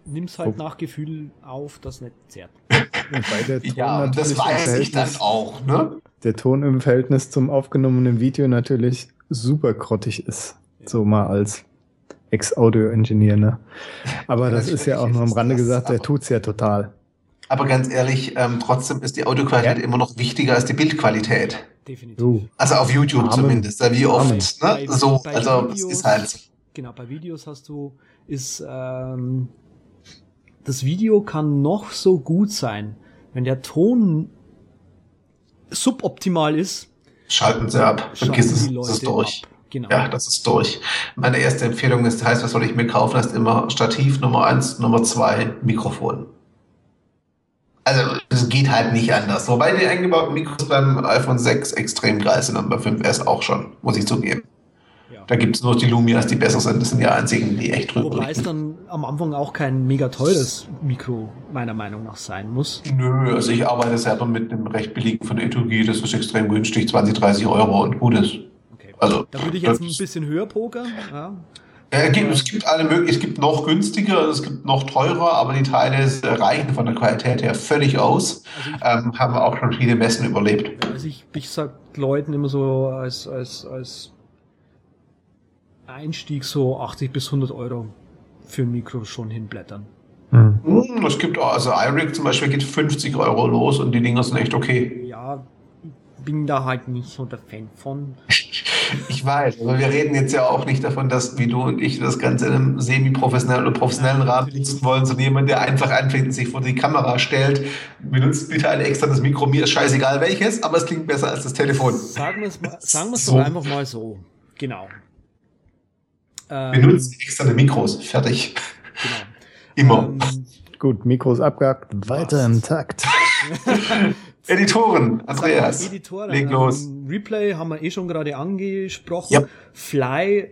nimm's halt nach Gefühl auf, das nicht zerrt. ja, das weiß ich dann auch, ne? Der Ton im Verhältnis zum aufgenommenen Video natürlich super grottig ist. So mal als Ex-Audio-Engineer, ne? Aber das ist ja auch nur am Rande gesagt, der tut's ja total. Aber ganz ehrlich, ähm, trotzdem ist die Audioqualität Ja. immer noch wichtiger als die Bildqualität. Definitiv. Also auf YouTube Amen. zumindest. Ja, Wie oft, ne? Bei- So, bei also es Videos- ist halt. Genau, bei Videos hast du, ist, ähm, das Video kann noch so gut sein. Wenn der Ton suboptimal ist, Schalten sie ab. Vergiss es, das ist durch. ab. Genau. Ja, das ist durch. Meine erste Empfehlung ist, heißt, was soll ich mir kaufen? Das ist immer Stativ Nummer eins, Nummer zwei Mikrofon. Also, es geht halt nicht anders. Wobei die eingebauten Mikros beim iPhone 6 extrem geil sind und beim 5S auch schon, muss ich zugeben. Ja. Da gibt es nur die Lumias, die besser sind. Das sind die einzigen, die echt drüber Wobei es dann am Anfang auch kein mega teures Mikro meiner Meinung nach sein muss. Nö, also ich arbeite selber mit einem recht billigen von Etugi. Das ist extrem günstig, 20, 30 Euro und gut ist. Okay. Also, Da würde ich jetzt ein bisschen höher pokern. Ja. Ja, es, gibt, es gibt alle möglichen, es gibt noch günstiger, es gibt noch teurer, aber die Teile äh, reichen von der Qualität her völlig aus. Also ich, Ähm, haben wir auch schon viele Messen überlebt. also ich, ich sag Leuten immer so als, als, als Einstieg so 80 bis 100 Euro für ein Mikro schon hinblättern. Hm. Hm, Es gibt auch, also iRig zum Beispiel geht 50 Euro los und die Dinger sind echt okay. Ja, bin da halt nicht so der Fan von. Ich weiß, aber wir reden jetzt ja auch nicht davon, dass wie du und ich das Ganze in einem semi-professionellen oder professionellen Rahmen nutzen wollen, sondern jemand, der einfach anfängt und sich vor die Kamera stellt, benutzt bitte ein externes Mikro, mir ist scheißegal welches, aber es klingt besser als das Telefon. Sagen wir es mal, sagen wir es So. doch einfach mal so. Genau. Ähm, Benutzt externe Mikros, fertig. Genau. Immer. Ähm, Gut, Mikros abgehakt, weiter im Takt. Editoren, Andreas, Editor, leg los. Replay haben wir eh schon gerade angesprochen. Ja. Fly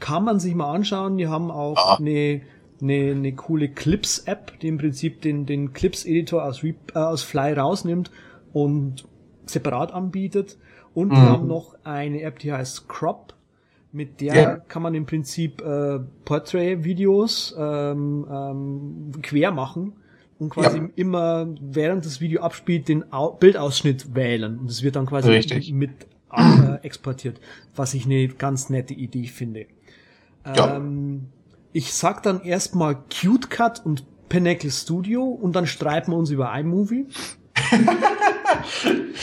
kann man sich mal anschauen. Die haben auch Ah. eine, eine, eine coole Clips-App, die im Prinzip den, den Clips-Editor aus, äh, aus Fly rausnimmt und separat anbietet. Und die Mhm. haben noch eine App, die heißt Crop. Mit der Ja. kann man im Prinzip äh, Portrait-Videos ähm, ähm, quer machen und quasi Ja. immer während das Video abspielt den Au Bildausschnitt wählen und es wird dann quasi Richtig. mit äh, exportiert, was ich eine ganz nette Idee finde. Ja. Ähm, ich sag dann erstmal Cute Cut und Pinnacle Studio und dann streiten wir uns über iMovie.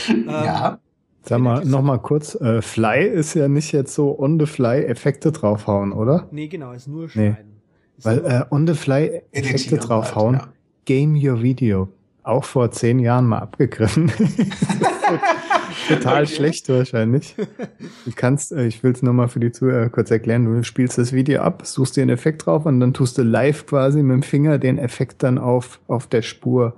Ähm, ja, Sag mal, noch mal kurz, äh, Fly ist ja nicht jetzt so on the fly Effekte draufhauen, oder? Nee, genau, ist nur Nee. schneiden. Ist Weil äh, on the fly Effekte Editieren draufhauen, halt, ja. Game your video. Auch vor zehn Jahren mal abgegriffen. Total Okay. schlecht wahrscheinlich. Du kannst, äh, ich will es nochmal für die Zuhörer kurz erklären, du spielst das Video ab, suchst dir einen Effekt drauf und dann tust du live quasi mit dem Finger den Effekt dann auf, auf der Spur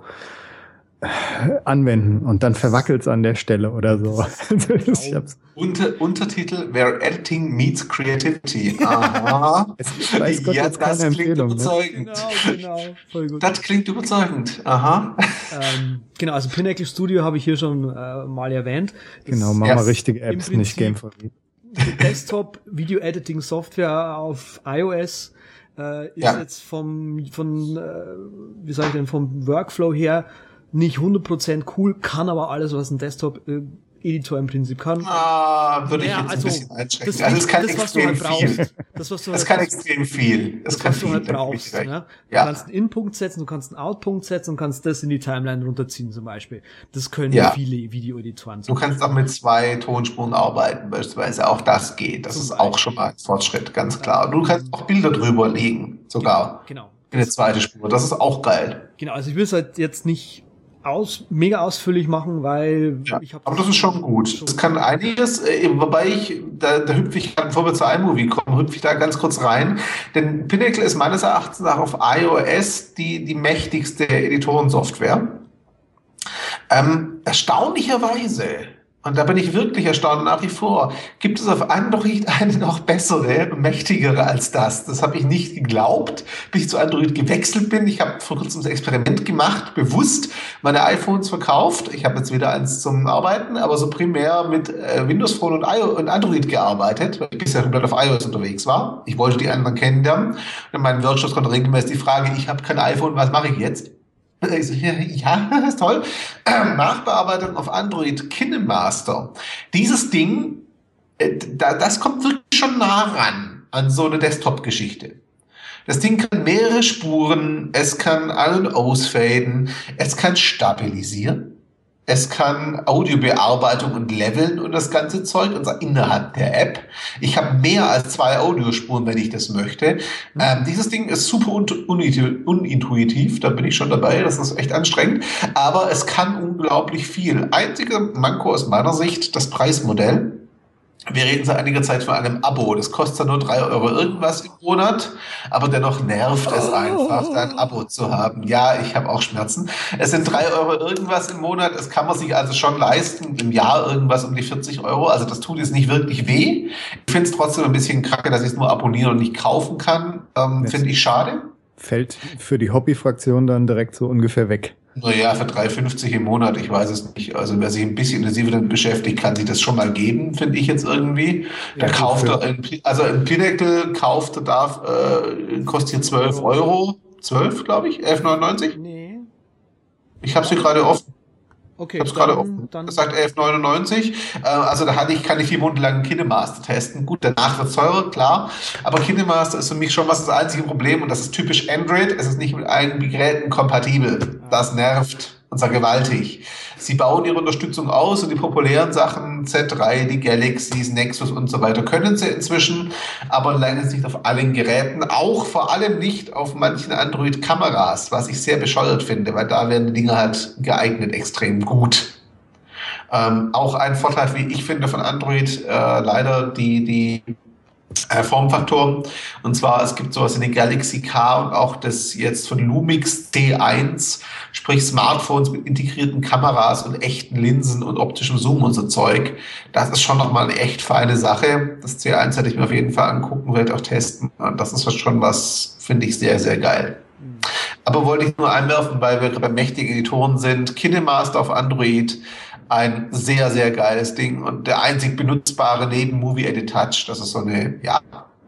anwenden und dann verwackelt's an der Stelle oder so. Also ich hab's, Unter, Untertitel Where Editing Meets Creativity. Aha. es weiß Gott, ja, das klingt Empfehlung. Ne? überzeugend. Genau, genau, voll gut. Das klingt überzeugend. Aha. ähm, genau, also Pinnacle Studio habe ich hier schon äh, mal erwähnt. Das Genau, mach Ja. mal richtige Apps, nicht Prinzip- Game for. Desktop Video Editing Software auf iOS äh, ist Ja. jetzt vom von äh, wie sage ich denn vom Workflow her nicht 100% cool, kann aber alles was ein Desktop äh, im Prinzip kann. Ah, würde ich Ja, jetzt also, ein bisschen einschränken. das, also es kann das, was du extrem halt brauchst, viel. das was du halt, kann extrem viel. Es das, kann was du viel. halt gebe ich brauchst. Ne? Du Ja. kannst einen In-Punkt setzen, du kannst einen Out-Punkt setzen und kannst das in die Timeline runterziehen zum Beispiel. Das können Ja. viele Videoeditoren. Du kannst auch mit zwei Tonspuren arbeiten, beispielsweise. Auch das geht. Das Zum ist auch schon mal ein Fortschritt, ganz klar. Und du kannst auch Bilder drüber legen, sogar. Genau. In eine zweite Spur. Das ist auch geil. Genau, also ich will es halt jetzt nicht aus, mega ausführlich machen, weil Ja, ich habe aber das ist schon gut. Das kann einiges, äh, wobei ich, da, da hüpfe ich, bevor wir zu iMovie kommen, hüpfe ich da ganz kurz rein. Denn Pinnacle ist meines Erachtens nach auf iOS die, die mächtigste Editorensoftware. Ähm, erstaunlicherweise, und da bin ich wirklich erstaunt nach wie vor, gibt es auf Android eine noch bessere, mächtigere als das. Das habe ich nicht geglaubt, bis ich zu Android gewechselt bin. Ich habe vor kurzem das Experiment gemacht, bewusst meine iPhones verkauft. Ich habe jetzt wieder eins zum Arbeiten, aber so primär mit äh, Windows Phone und, iO und Android gearbeitet, weil ich bisher komplett auf iOS unterwegs war. Ich wollte die anderen kennenlernen. Und in meinen Workshops kommt regelmäßig die Frage, ich habe kein iPhone, was mache ich jetzt? Ja, ist toll. Nachbearbeitung auf Android KineMaster. Dieses Ding, äh, da, das kommt wirklich schon nah ran. an so eine Desktop-Geschichte. Das Ding kann mehrere Spuren, es kann an- und ausfaden, es kann stabilisieren, es kann Audiobearbeitung und Leveln und das ganze Zeug und innerhalb der App. Ich habe mehr als zwei Audiospuren, wenn ich das möchte. Ähm, dieses Ding ist super un unintu- unintuitiv, da bin ich schon dabei, das ist echt anstrengend, aber es kann unglaublich viel. Einziger Manko aus meiner Sicht, das Preismodell. Wir reden seit einiger Zeit von einem Abo. Das kostet zwar nur drei Euro irgendwas im Monat, aber dennoch nervt es einfach, ein Abo zu haben. Ja, ich habe auch Schmerzen. Es sind drei Euro irgendwas im Monat. Es kann man sich also schon leisten. Im Jahr irgendwas um die 40 Euro. Also das tut jetzt nicht wirklich weh. Ich finde es trotzdem ein bisschen kacke, dass ich es nur abonnieren und nicht kaufen kann. Ähm, finde ich schade. Fällt für die Hobbyfraktion dann direkt so ungefähr weg. Naja, für 3,50 im Monat, ich weiß es nicht. Also wer sich ein bisschen intensiver damit beschäftigt, kann sich das schon mal geben, finde ich jetzt irgendwie. Da Ja, kauft er, ein, also ein Pinnacle kauft, darf, äh, kostet hier 12 Euro. 12, glaube ich, 11,99? Nee. Ich habe sie gerade offen. Okay, Ich es gerade offen. dann Das sagt 11,99. Äh, also da hatte ich, kann ich vier Monate lang KineMaster testen. Gut, danach wird teurer, klar. Aber KineMaster ist für mich schon was das einzige Problem und das ist typisch Android. Es ist nicht mit allen Geräten kompatibel. Das nervt und zwar gewaltig. Sie bauen ihre Unterstützung aus und die populären Sachen, Z3, die Galaxies, Nexus und so weiter, können sie inzwischen, aber leider nicht auf allen Geräten, auch vor allem nicht auf manchen Android-Kameras, was ich sehr bescheuert finde, weil da werden die Dinge halt geeignet extrem gut. Ähm, auch ein Vorteil, wie ich finde, von Android äh, leider die, die äh, Formfaktoren. Und zwar, es gibt sowas in den Galaxy K und auch das jetzt von Lumix T1, sprich Smartphones mit integrierten Kameras und echten Linsen und optischem Zoom und so Zeug. Das ist schon nochmal eine echt feine Sache. Das C1 hätte ich mir auf jeden Fall angucken, werde auch testen. Und das ist schon was, finde ich sehr, sehr geil. Aber wollte ich nur einwerfen, weil wir bei mächtigen Editoren sind. KineMaster auf Android, ein sehr, sehr geiles Ding und der einzig benutzbare neben Movie Edit Touch. Das ist so eine, ja,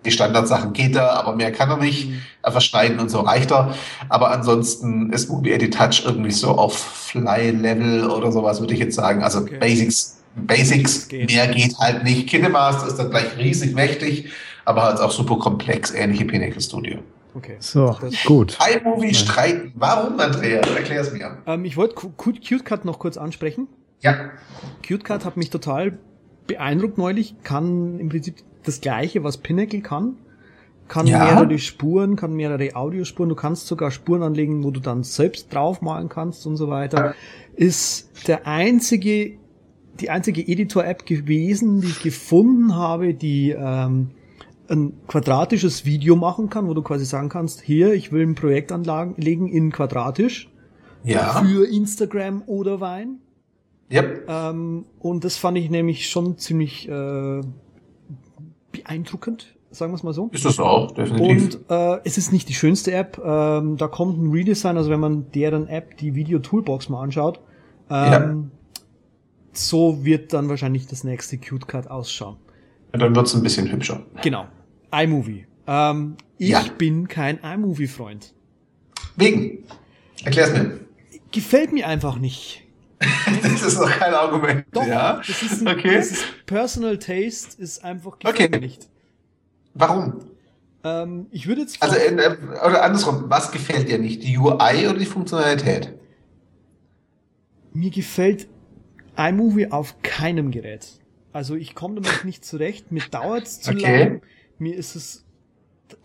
die Standardsachen geht er, aber mehr kann er nicht. Einfach schneiden und so reicht er. Aber ansonsten ist Movie Edit Touch irgendwie so auf Fly-Level oder sowas, würde ich jetzt sagen. Also Okay. Basics, Basics, Geht. mehr geht halt nicht. KineMaster ist dann gleich riesig mächtig, aber halt auch super komplex, ähnliche Pinnacle Studio. okay. So, Das- gut. iMovie streiten. Warum, Andrea? Erklär's mir. Ähm, ich wollte Cu- Cu- CuteCut noch kurz ansprechen. Ja. CuteCut hat mich total beeindruckt neulich. Kann im Prinzip das Gleiche, was Pinnacle kann. Kann Ja. mehrere Spuren, kann mehrere Audiospuren. Du kannst sogar Spuren anlegen, wo du dann selbst draufmalen kannst und so weiter. Ist der einzige, die einzige Editor-App gewesen, die ich gefunden habe, die ähm, ein quadratisches Video machen kann, wo du quasi sagen kannst, hier, ich will ein Projekt anlegen in quadratisch Ja. für Instagram oder Wein. Yep. Ähm, und das fand ich nämlich schon ziemlich äh, beeindruckend, sagen wir es mal so. Ist das auch, definitiv. Und äh, es ist nicht die schönste App. Ähm, da kommt ein Redesign, also wenn man deren App, die Video Toolbox mal anschaut, ähm, so wird dann wahrscheinlich das nächste CuteCut ausschauen. Und dann wird's ein bisschen hübscher. Genau. iMovie. Ähm, ich Ja. bin kein iMovie-Freund. Wegen. Erklär's mir. Gefällt mir einfach nicht. Das ist noch kein Argument. Doch, Ja. das, ist ein, Okay. das ist Personal Taste, ist einfach Okay. nicht. Warum? Ähm, ich würde jetzt Also, in, äh, oder andersrum, was gefällt dir nicht? Die UI oder die Funktionalität? mir gefällt iMovie auf keinem Gerät. Also ich komme damit nicht zurecht. Mir dauert's zu Okay. lang. Mir ist es,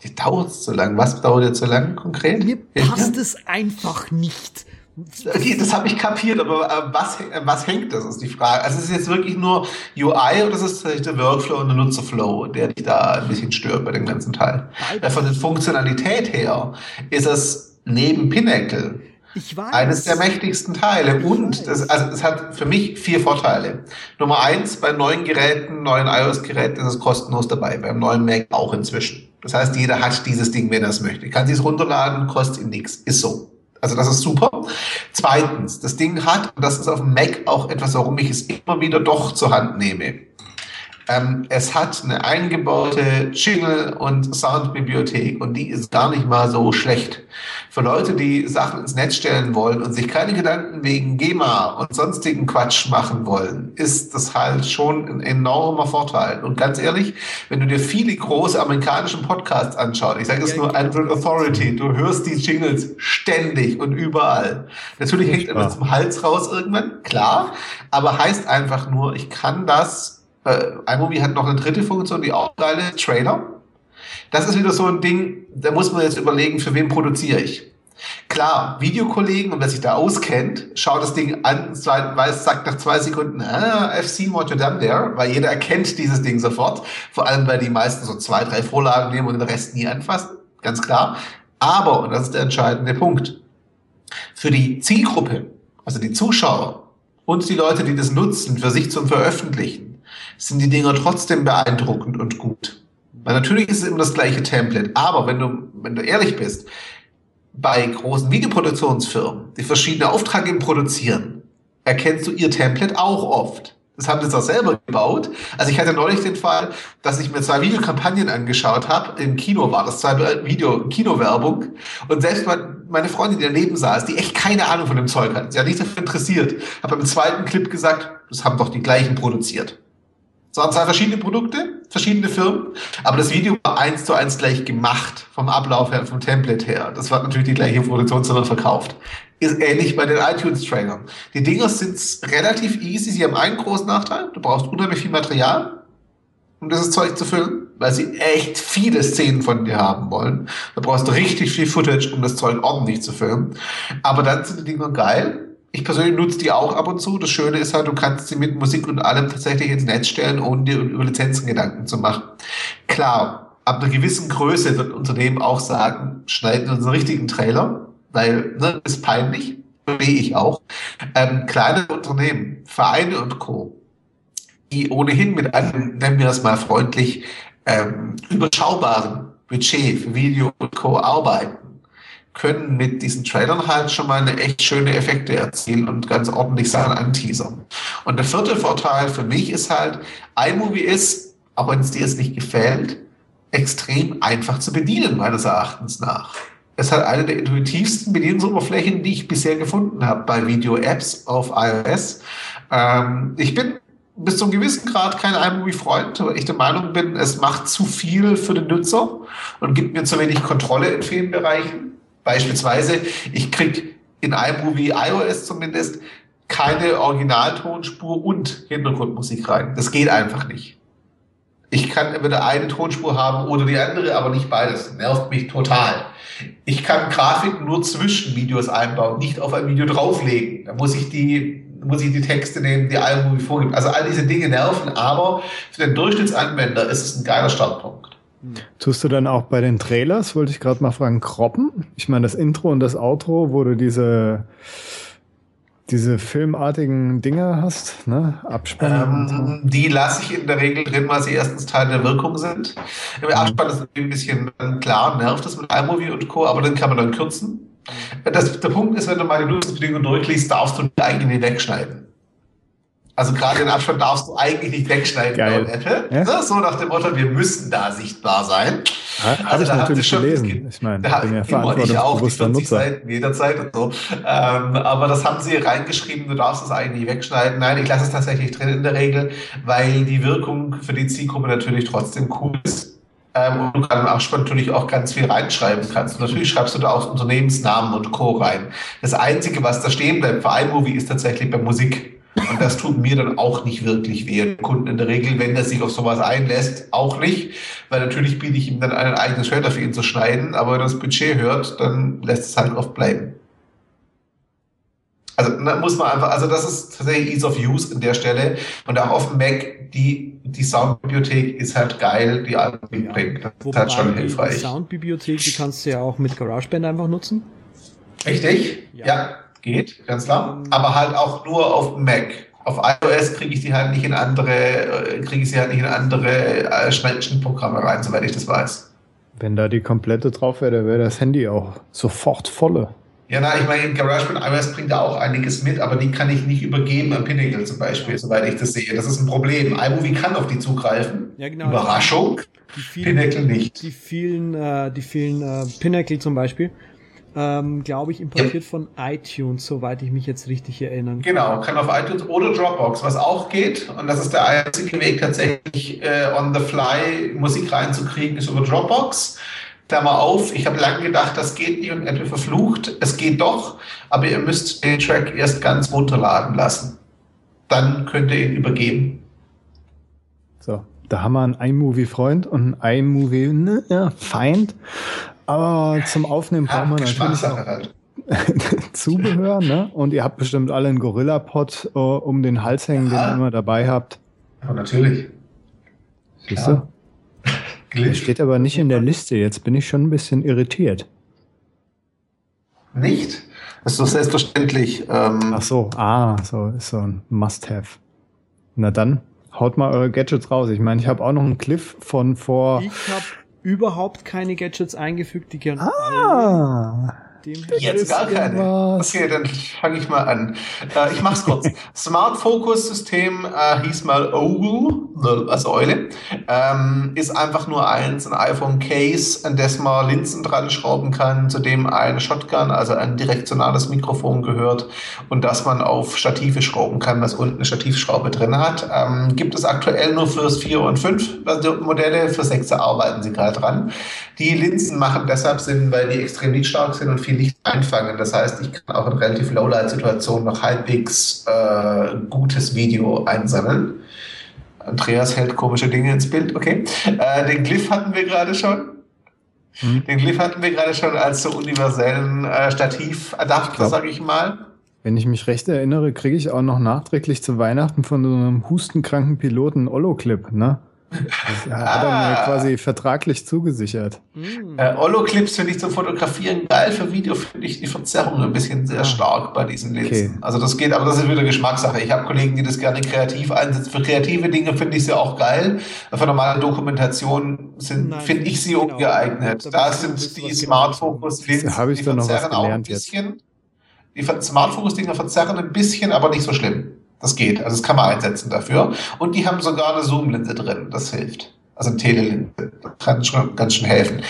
Die dauert zu lang. Was dauert dir zu lang konkret? mir passt es einfach nicht. Okay, das habe ich kapiert, aber äh, was, äh, was hängt das, ist die Frage. Also ist es jetzt wirklich nur UI oder ist es tatsächlich der Workflow und der Nutzerflow, der dich da ein bisschen stört bei dem ganzen Teil? Weil von der Funktionalität her ist es neben Pinnacle eines der mächtigsten Teile. Ich Und das, also es hat für mich vier Vorteile. Nummer eins, bei neuen Geräten, neuen iOS-Geräten ist es kostenlos dabei, beim neuen Mac auch inzwischen. Das heißt, jeder hat dieses Ding, wenn er es möchte. Kann sich es runterladen, kostet ihn nichts. Ist so. Also das ist super. Zweitens, das Ding hat, und das ist auf dem Mac auch etwas, warum ich es immer wieder doch zur Hand nehme, Ähm, es hat eine eingebaute Jingle- und Soundbibliothek und die ist gar nicht mal so schlecht. Für Leute, die Sachen ins Netz stellen wollen und sich keine Gedanken wegen GEMA und sonstigen Quatsch machen wollen, ist das halt schon ein enormer Vorteil. Und ganz ehrlich, wenn du dir viele große amerikanische Podcasts anschaust, ich sage es nur Android Authority, du hörst die Jingles ständig und überall. Natürlich hängt immer zum Hals raus irgendwann, klar, aber heißt einfach nur, ich kann das iMovie hat noch eine dritte Funktion, die auch geile Trailer. Das ist wieder so ein Ding, da muss man jetzt überlegen, für wen produziere ich. Klar, Videokollegen und wer sich da auskennt, schaut das Ding an, weiß, sagt nach zwei Sekunden, ah, I've seen what you done there, weil jeder erkennt dieses Ding sofort. Vor allem, weil die meisten so zwei, drei Vorlagen nehmen und den Rest nie anfassen. Ganz klar. Aber, und das ist der entscheidende Punkt, für die Zielgruppe, also die Zuschauer und die Leute, die das nutzen, für sich zum Veröffentlichen, sind die Dinger trotzdem beeindruckend und gut. Weil natürlich ist es immer das gleiche Template, aber wenn du, wenn du ehrlich bist, bei großen Videoproduktionsfirmen, die verschiedene Aufträge produzieren, erkennst du ihr Template auch oft. Das haben sie auch selber gebaut. Also ich hatte neulich den Fall, dass ich mir zwei Videokampagnen angeschaut habe. Im Kino war das zwei Video Kinowerbung und selbst meine Freundin, die daneben saß, die echt keine Ahnung von dem Zeug hat, sie hat nicht dafür interessiert, hat beim zweiten Clip gesagt, das haben doch die gleichen produziert. Es waren zwei verschiedene Produkte, verschiedene Firmen, aber das Video war eins zu eins gleich gemacht, vom Ablauf her, vom Template her. Das war natürlich die gleiche Produktionsfirma verkauft. Ist ähnlich bei den iTunes-Trailern. Die Dinger sind relativ easy, sie haben einen großen Nachteil, du brauchst unheimlich viel Material, um dieses Zeug zu füllen, weil sie echt viele Szenen von dir haben wollen. Da brauchst du richtig viel Footage, um das Zeug ordentlich zu filmen. Aber dann sind die Dinger geil, ich persönlich nutze die auch ab und zu. Das Schöne ist halt, du kannst sie mit Musik und allem tatsächlich ins Netz stellen, ohne dir über Lizenzen Gedanken zu machen. Klar, ab einer gewissen Größe wird Unternehmen auch sagen, schneiden uns einen richtigen Trailer, weil ne, ist peinlich, verstehe ich auch. Ähm, kleine Unternehmen, Vereine und Co., die ohnehin mit einem, nennen wir das mal freundlich, ähm, überschaubaren Budget für Video und Co. arbeiten, können mit diesen Trailern halt schon mal eine echt schöne Effekte erzielen und ganz ordentlich Sachen anteasern. Und der vierte Vorteil für mich ist halt, iMovie ist, auch wenn es dir jetzt nicht gefällt, extrem einfach zu bedienen, meines Erachtens nach. Es hat eine der intuitivsten Bedienungsoberflächen, die ich bisher gefunden habe bei Video-Apps auf iOS. Ähm, ich bin bis zu einem gewissen Grad kein iMovie-Freund, weil ich der Meinung bin, es macht zu viel für den Nutzer und gibt mir zu wenig Kontrolle in vielen Bereichen. Beispielsweise, ich krieg in iMovie iOS zumindest keine Originaltonspur und Hintergrundmusik rein. Das geht einfach nicht. Ich kann entweder eine Tonspur haben oder die andere, aber nicht beides. Nervt mich total. Ich kann Grafiken nur zwischen Videos einbauen, nicht auf ein Video drauflegen. Da muss ich die muss ich die Texte nehmen, die iMovie vorgibt. Also all diese Dinge nerven, aber für den Durchschnittsanwender ist es ein geiler Startpunkt. Tust du dann auch bei den Trailers, wollte ich gerade mal fragen, kroppen? Ich meine, das Intro und das Outro, wo du diese, diese filmartigen Dinge hast, ne? Abspann. Ähm, die lasse ich in der Regel drin, weil sie erstens Teil der Wirkung sind. Im mhm. Abspann ist ein bisschen klar, nervt das mit iMovie und Co., aber dann kann man dann kürzen. Das, der Punkt ist, wenn du mal die Nutzungsbedingungen durchliest, darfst du die eigentlich nicht wegschneiden. Also gerade den Abstand darfst du eigentlich nicht wegschneiden Geil. Apple. Ja? Ne? So nach dem Motto, wir müssen da sichtbar sein. Ja, also ich da natürlich schon, gelesen. Ich meine, da bin ja verantwortungsbewusster Nutzer. Seiten jederzeit und so. Ähm, aber das haben sie reingeschrieben, du darfst es eigentlich nicht wegschneiden. Nein, ich lasse es tatsächlich drin in der Regel, weil die Wirkung für die Zielgruppe natürlich trotzdem cool ist. Ähm, und du gerade im Abspann natürlich auch ganz viel reinschreiben kannst. Und natürlich schreibst du da auch Unternehmensnamen und Co. rein. Das Einzige, was da stehen bleibt für iMovie, ist tatsächlich bei Musik. Und das tut mir dann auch nicht wirklich weh. Kunden in der Regel, wenn er sich auf sowas einlässt, auch nicht. Weil natürlich biete ich ihm dann einen eigenen Trailer für ihn zu schneiden, aber wenn er das Budget hört, dann lässt es halt oft bleiben. Also da muss man einfach, also das ist tatsächlich Ease of Use an der Stelle. Und auch auf dem Mac, die, die Soundbibliothek ist halt geil, die Alben bringt. Das Wobei ist halt schon hilfreich. Die Soundbibliothek, die kannst du ja auch mit GarageBand einfach nutzen. Richtig? ja. ja. Geht, ganz klar. Aber halt auch nur auf Mac. Auf iOS kriege ich die halt nicht in andere, äh, kriege ich sie halt nicht in andere äh, Schnittprogramme rein, soweit ich das weiß. Wenn da die komplette drauf wäre, wäre das Handy auch sofort volle. Ja, na, ich meine, GarageBand iOS bringt da auch einiges mit, aber die kann ich nicht übergeben an Pinnacle zum Beispiel, soweit ich das sehe. Das ist ein Problem. iMovie kann auf die zugreifen. Ja, genau. Überraschung. Die vielen, Pinnacle nicht. Die vielen, äh, die vielen äh, Pinnacle zum Beispiel, ähm, glaube ich, importiert von iTunes, soweit ich mich jetzt richtig erinnern kann. Genau, kann auf iTunes oder Dropbox, was auch geht. Und das ist der einzige Weg, tatsächlich äh, on the fly Musik reinzukriegen, ist über Dropbox. Klammer auf, ich habe lange gedacht, das geht nicht und Apple verflucht. Es geht doch, aber ihr müsst den Track erst ganz runterladen lassen. Dann könnt ihr ihn übergeben. So, da haben wir einen iMovie-Freund und einen iMovie-Feind. Aber zum Aufnehmen brauchen wir natürlich auch halt. Zubehör, ne? Und ihr habt bestimmt alle einen Gorilla-Pod äh, um den Hals hängen, Ja. den ihr immer dabei habt. Aber natürlich. Siehst du? Der steht aber nicht in der Liste. Jetzt bin ich schon ein bisschen irritiert. Nicht? Das ist doch selbstverständlich. Ähm, Ach so, ah, so ist so ein Must-Have. Na dann, haut mal eure Gadgets raus. Ich meine, ich habe auch noch einen Cliff von vor. Ich habe überhaupt keine Gadgets eingefügt, die gehören Ah, dem Jetzt gar keine. was. Okay, dann fange ich mal an. Äh, ich mach's kurz. Smart Focus System äh, hieß mal Owl, also Eule. Ähm, ist einfach nur eins, ein iPhone Case, an das man Linsen dran schrauben kann, zu dem ein Shotgun, also ein direktionales Mikrofon gehört und das man auf Stative schrauben kann, was unten eine Stativschraube drin hat. Ähm, gibt es aktuell nur fürs 4 und 5 Modelle, für 6 arbeiten sie gerade dran. Die Linsen machen deshalb Sinn, weil die extrem lichtstark sind und viel Licht einfangen. Das heißt, ich kann auch in relativ Lowlight-Situationen noch halbwegs äh, gutes Video einsammeln. Andreas hält komische Dinge ins Bild, okay. Äh, den Glyph hatten wir gerade schon. Hm. Den Glyph hatten wir gerade schon als so universellen äh, Stativadapter, sage ich mal. Wenn ich mich recht erinnere, kriege ich auch noch nachträglich zu Weihnachten von so einem hustenkranken Piloten Ollo-Clip, ne? Das hat er mir Ah. quasi vertraglich zugesichert. Hm. Äh, Holo-Clips finde ich zum Fotografieren geil, für Video finde ich die Verzerrung ein bisschen sehr Ah. stark bei diesen Linsen. Okay. Also das geht, aber das ist wieder Geschmackssache. Ich habe Kollegen, die das gerne kreativ einsetzen. Für kreative Dinge finde ich sie auch geil. Für normale Dokumentation finde ich sie genau. ungeeignet. Da sind die was Smart Focus Linsen, Da habe ich die doch noch was verzerren auch ein gelernt jetzt. bisschen. Die Ver- Smart Focus Dinger verzerren ein bisschen, aber nicht so schlimm. Das geht. Also das kann man einsetzen dafür. Und die haben sogar eine Zoom-Linse drin. Das hilft. Also ein Telelinse. Das kann schon ganz schön helfen.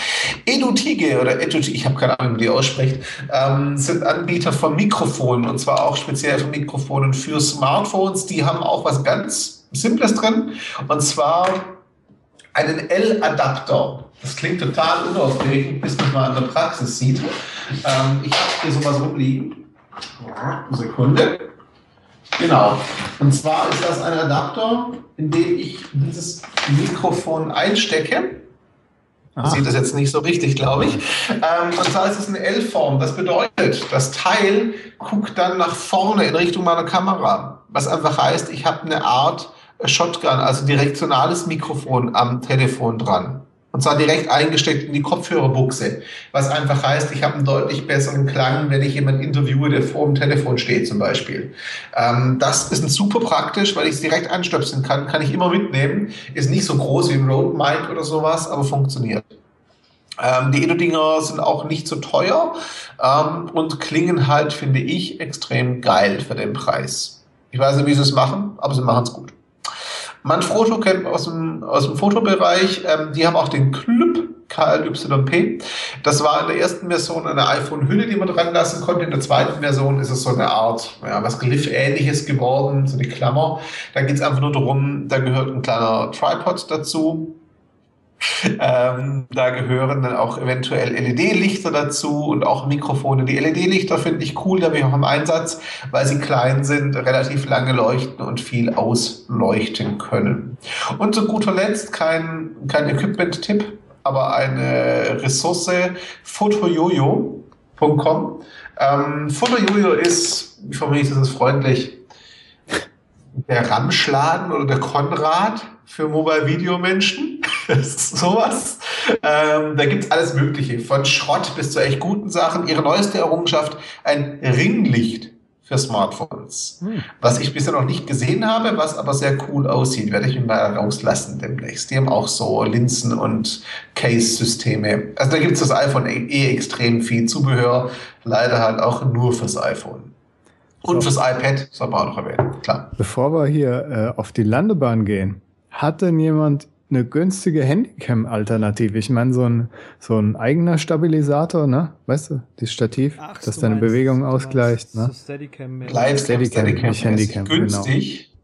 Edutige oder Edutige, ich habe keine Ahnung, wie die ausspricht, ähm, sind Anbieter von Mikrofonen und zwar auch speziell von Mikrofonen für Smartphones. Die haben auch was ganz Simples drin und zwar einen L-Adapter. Das klingt total unaufregend, bis man mal in der Praxis sieht. Ähm, ich habe hier sowas rumliegen. Eine Sekunde. Genau. Und zwar ist das ein Adapter, in dem ich dieses Mikrofon einstecke. Ah. Sieht das jetzt nicht so richtig, glaube ich. Ähm, und zwar ist es eine L-Form. Das bedeutet, das Teil guckt dann nach vorne in Richtung meiner Kamera. Was einfach heißt, ich habe eine Art Shotgun, also direktionales Mikrofon am Telefon dran. Und zwar direkt eingesteckt in die Kopfhörerbuchse. Was einfach heißt, ich habe einen deutlich besseren Klang, wenn ich jemanden interviewe, der vor dem Telefon steht zum Beispiel. Ähm, das ist super praktisch, weil ich es direkt anstöpseln kann, kann ich immer mitnehmen. Ist nicht so groß wie ein Rode Mic oder sowas, aber funktioniert. Ähm, die Edo-Dinger sind auch nicht so teuer ähm, und klingen halt, finde ich, extrem geil für den Preis. Ich weiß nicht, wie sie es machen, aber sie machen es gut. Manfrotto kennt aus dem, aus dem Fotobereich. Ähm, die haben auch den Club KLYP. Das war in der ersten Version eine iPhone-Hülle, die man dran lassen konnte. In der zweiten Version ist es so eine Art, ja, was Glyph-ähnliches geworden, so eine Klammer. Da geht es einfach nur darum, da gehört ein kleiner Tripod dazu. Ähm, da gehören dann auch eventuell LED-Lichter dazu und auch Mikrofone. Die LED-Lichter finde ich cool, da bin ich auch im Einsatz, weil sie klein sind, relativ lange leuchten und viel ausleuchten können. Und zu guter Letzt kein, kein Equipment-Tipp, aber eine Ressource, fotojojo.com. Ähm, Fotojojo ist, wie formuliere ich das ist freundlich, der Ramschladen oder der Konrad für Mobile-Video-Menschen. Das ist sowas. Ähm, da gibt's alles Mögliche, von Schrott bis zu echt guten Sachen. Ihre neueste Errungenschaft, ein Ringlicht für Smartphones. Hm. Was ich bisher noch nicht gesehen habe, was aber sehr cool aussieht, werde ich mir mal rauslassen demnächst. Die haben auch so Linsen und Case-Systeme. Also da gibt es das iPhone eh, eh extrem viel Zubehör, leider halt auch nur fürs iPhone. Und fürs iPad, soll man auch noch erwähnen, klar. Bevor wir hier äh, auf die Landebahn gehen, hat denn jemand eine günstige Handycam-Alternative. Ich meine, so ein, so ein eigener Stabilisator, ne? Weißt du, das Stativ, Ach, das deine meinst, Bewegung ausgleicht, ne? Steadicam, Steadicam, Steadicam, nicht Handycam, günstig. Genau.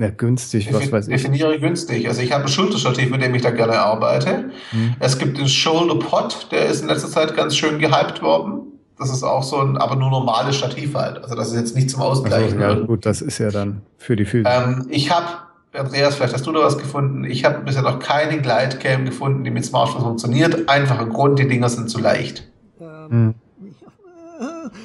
Ja, günstig, was weiß ich. Definiere günstig. Also ich habe ein Schulterstativ, mit dem ich da gerne arbeite. Hm. Es gibt den Shoulder Pod, der ist in letzter Zeit ganz schön gehypt worden. Das ist auch so ein, aber nur normales Stativ halt. Also das ist jetzt nicht zum Ausgleichen. Also, ja, gut, das ist ja dann für die Füße. Ähm, ich habe Andreas, vielleicht hast du da was gefunden. Ich habe bisher noch keine Glidecam gefunden, die mit Smartphone funktioniert. Einfacher Grund, die Dinger sind zu leicht. Ähm, hm.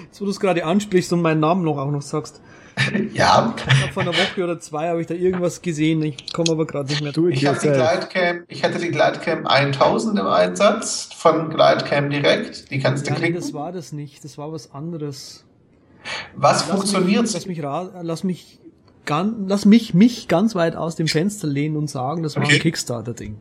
Jetzt, wo du es gerade ansprichst und meinen Namen noch auch noch sagst. ja. Ich glaube, vor einer Woche oder zwei habe ich da irgendwas gesehen. Ich komme aber gerade nicht mehr durch. Ich, die Glidecam, ich hatte die Glidecam 1000 im Einsatz von Glidecam direkt. Die kannst du ja, klicken. Das war das nicht. Das war was anderes. Was lass funktioniert? Mich, lass, mich lass mich ganz, lass mich, mich ganz weit aus dem Fenster lehnen und sagen, das war okay. ein Kickstarter-Ding.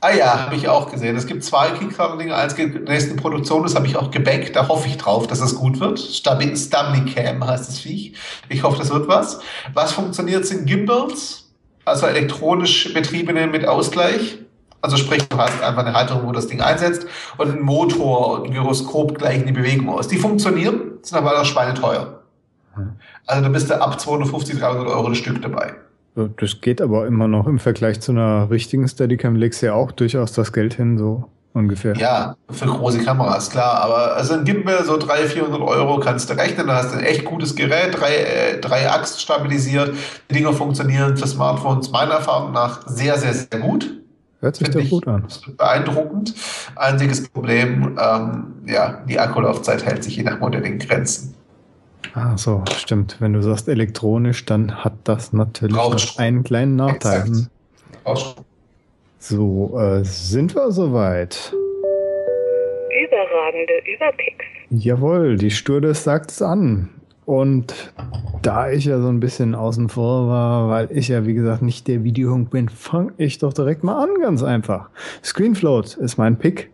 Ah ja, habe ich auch gesehen. Es gibt zwei Kickstarter-Dinge. Eins geht in der nächsten Produktion, das habe ich auch gebackt. Da hoffe ich drauf, dass es gut wird. Cam heißt das Viech. Ich hoffe, das wird was. Was funktioniert, sind Gimbals, also elektronisch betriebene mit Ausgleich. Also sprich, du hast einfach eine Halterung, wo das Ding einsetzt und ein Motor und ein Gyroskop gleichen die Bewegung aus. Die funktionieren, sind aber auch schweineteuer. Also da bist du ab 250, 300 Euro ein Stück dabei. Das geht aber immer noch im Vergleich zu einer richtigen Steadicam legst du ja auch durchaus das Geld hin, so ungefähr. Ja, für große Kameras, klar. Aber also dann gib mir so 300, 400 Euro, kannst du rechnen, da hast du ein echt gutes Gerät, drei, äh, drei Achsen stabilisiert. Die Dinger funktionieren für Smartphones meiner Erfahrung nach sehr, sehr, sehr gut. Hört sich doch gut an. Beeindruckend. Einziges Problem, ähm, ja, die Akkulaufzeit hält sich je nach Modell in Grenzen. Ah, so, stimmt. Wenn du sagst elektronisch, dann hat das natürlich noch einen kleinen Nachteil. Hm. So, äh, sind wir soweit? Überragende Überpicks. Jawohl, die Stewardess sagt es an. Und da ich ja so ein bisschen außen vor war, weil ich ja wie gesagt nicht der Videohunk bin, fange ich doch direkt mal an, ganz einfach. Screenfloat ist mein Pick.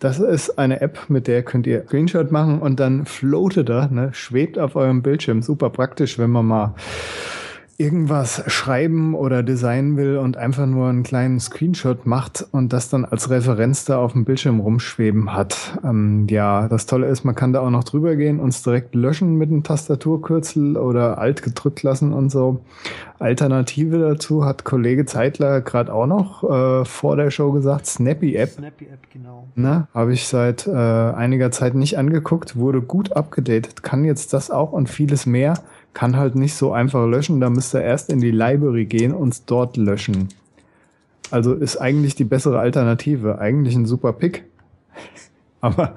Das ist eine App, mit der könnt ihr Screenshot machen und dann floatet er, ne, schwebt auf eurem Bildschirm. Super praktisch, wenn man mal irgendwas schreiben oder designen will und einfach nur einen kleinen Screenshot macht und das dann als Referenz da auf dem Bildschirm rumschweben hat. Ähm, ja, das Tolle ist, man kann da auch noch drüber gehen und es direkt löschen mit einem Tastaturkürzel oder alt gedrückt lassen und so. Alternative dazu hat Kollege Zeitler gerade auch noch äh, vor der Show gesagt, Snappy App. Snappy App, genau. Na, habe ich seit äh, einiger Zeit nicht angeguckt, wurde gut abgedatet, kann jetzt das auch und vieles mehr kann halt nicht so einfach löschen. Da müsst ihr erst in die Library gehen und dort löschen. Also ist eigentlich die bessere Alternative. Eigentlich ein super Pick. Aber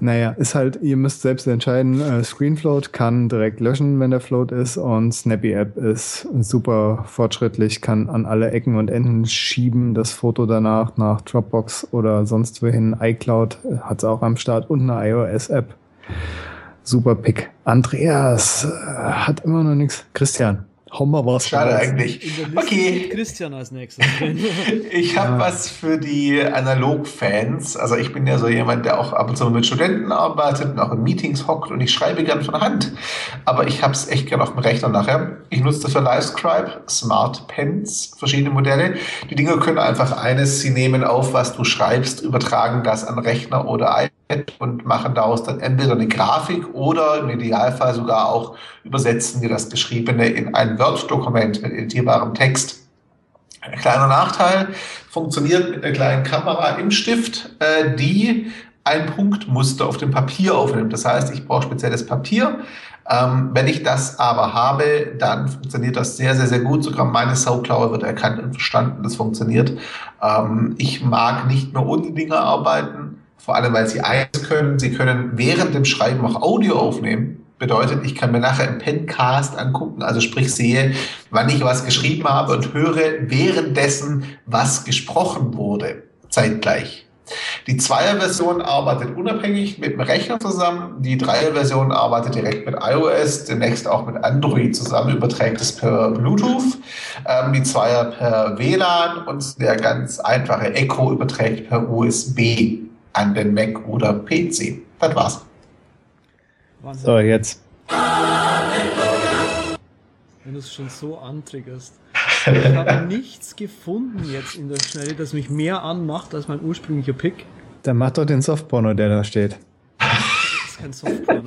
naja, ist halt, ihr müsst selbst entscheiden. Äh, Screenfloat kann direkt löschen, wenn der Float ist. Und Snappy App ist super fortschrittlich, kann an alle Ecken und Enden schieben. Das Foto danach nach Dropbox oder sonst wohin. iCloud hat es auch am Start und eine iOS-App. Super Pick. Andreas äh, hat immer noch nichts. Christian, hau mal was. Schade raus. eigentlich. Okay. Christian als nächstes. ich habe ja. was für die Analog-Fans. Also ich bin ja so jemand, der auch ab und zu mit Studenten arbeitet und auch in Meetings hockt und ich schreibe gern von Hand. Aber ich habe es echt gern auf dem Rechner nachher. Ich nutze das für Livescribe, Smart Pens, verschiedene Modelle. Die Dinge können einfach eines, sie nehmen auf, was du schreibst, übertragen das an Rechner oder iPad und machen daraus dann entweder eine Grafik oder im Idealfall sogar auch übersetzen die das Geschriebene in ein Word-Dokument mit editierbarem Text. Ein kleiner Nachteil, funktioniert mit einer kleinen Kamera im Stift, äh, die ein Punktmuster auf dem Papier aufnimmt. Das heißt, ich brauche spezielles Papier. Ähm, wenn ich das aber habe, dann funktioniert das sehr, sehr, sehr gut. Sogar meine Sauklaue wird erkannt und verstanden. Das funktioniert. Ähm, ich mag nicht nur ohne Dinge arbeiten vor allem, weil sie eins können, sie können während dem Schreiben auch Audio aufnehmen. Bedeutet, ich kann mir nachher im Pencast angucken, also sprich sehe, wann ich was geschrieben habe und höre währenddessen, was gesprochen wurde, zeitgleich. Die Zweier-Version arbeitet unabhängig mit dem Rechner zusammen. Die Dreier-Version arbeitet direkt mit iOS, demnächst auch mit Android zusammen, überträgt es per Bluetooth. Ähm, die Zweier per WLAN und der ganz einfache Echo überträgt per USB an den Mac oder PC. Das war's. Wahnsinn. So, jetzt. Wenn du es schon so antriggerst. Ich habe nichts gefunden jetzt in der Schnelle, das mich mehr anmacht als mein ursprünglicher Pick. Dann mach doch den Softporno, der da steht. Das ist kein Softporno.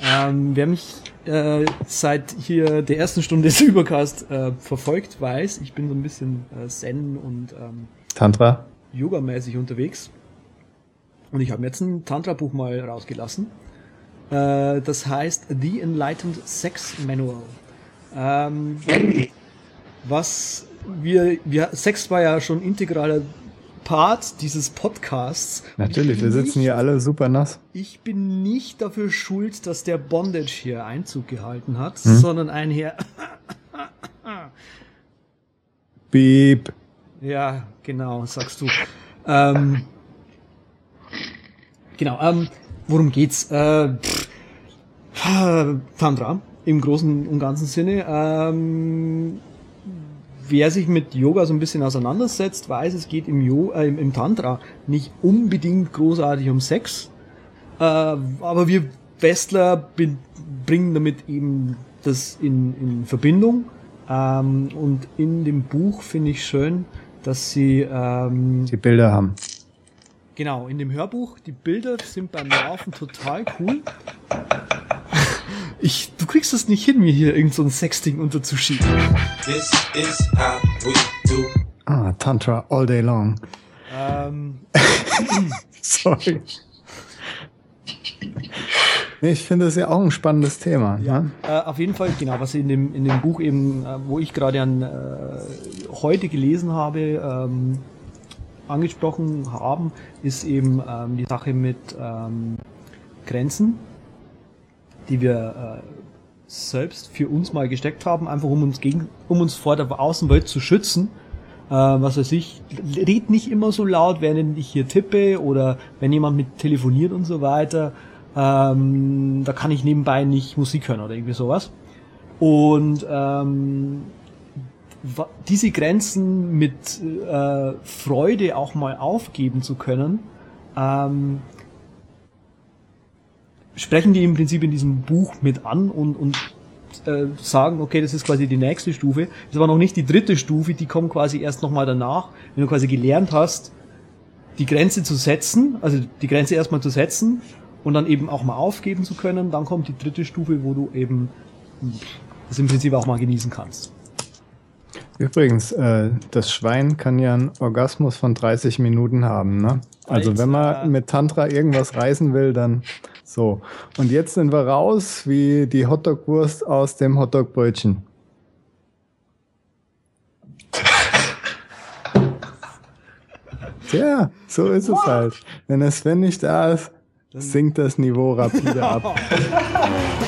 ähm, wer mich äh, seit hier der ersten Stunde des Übercast äh, verfolgt, weiß, ich bin so ein bisschen äh, Zen und ähm, Tantra Yoga-mäßig unterwegs. Und ich habe jetzt ein Tantra-Buch mal rausgelassen. Äh, das heißt The Enlightened Sex Manual. Ähm, was wir, wir, Sex war ja schon integraler Part dieses Podcasts. Natürlich, wir sitzen nicht, hier alle super nass. Ich bin nicht dafür schuld, dass der Bondage hier Einzug gehalten hat, hm? sondern ein Herr. Beep. Ja, genau, sagst du. Ähm, genau, ähm, worum geht's? Äh, pff, Tantra im großen und ganzen Sinne. Ähm, wer sich mit Yoga so ein bisschen auseinandersetzt, weiß, es geht im, Yo äh, im, im Tantra nicht unbedingt großartig um Sex, äh, aber wir Westler bringen damit eben das in, in Verbindung. Ähm, und in dem Buch finde ich schön, dass sie ähm, die Bilder haben. Genau, in dem Hörbuch, die Bilder sind beim Laufen total cool. Ich, du kriegst es nicht hin, mir hier irgend so ein Sexting unterzuschieben. This is how we do. Ah, Tantra all day long. Ähm. Sorry. Ich finde das ja auch ein spannendes Thema. Ja, ne? äh, auf jeden Fall, genau, was in dem, in dem Buch eben, äh, wo ich gerade an äh, heute gelesen habe, ähm, angesprochen haben, ist eben ähm, die Sache mit ähm, Grenzen die wir äh, selbst für uns mal gesteckt haben, einfach um uns gegen, um uns vor der Außenwelt zu schützen. Äh, was weiß ich, red nicht immer so laut, während ich hier tippe oder wenn jemand mit telefoniert und so weiter. Ähm, da kann ich nebenbei nicht Musik hören oder irgendwie sowas. Und ähm, diese Grenzen mit äh, Freude auch mal aufgeben zu können, ähm, sprechen die im Prinzip in diesem Buch mit an und, und äh, sagen, okay, das ist quasi die nächste Stufe. Das ist aber noch nicht die dritte Stufe, die kommt quasi erst nochmal danach, wenn du quasi gelernt hast, die Grenze zu setzen, also die Grenze erstmal zu setzen und dann eben auch mal aufgeben zu können, dann kommt die dritte Stufe, wo du eben das im Prinzip auch mal genießen kannst. Übrigens, äh, das Schwein kann ja einen Orgasmus von 30 Minuten haben, ne? Also wenn man mit Tantra irgendwas reißen will, dann so, und jetzt sind wir raus wie die Hotdog-Wurst aus dem Hotdog-Brötchen. Tja, so ist es halt. Wenn der Sven nicht da ist, sinkt das Niveau rapide ab.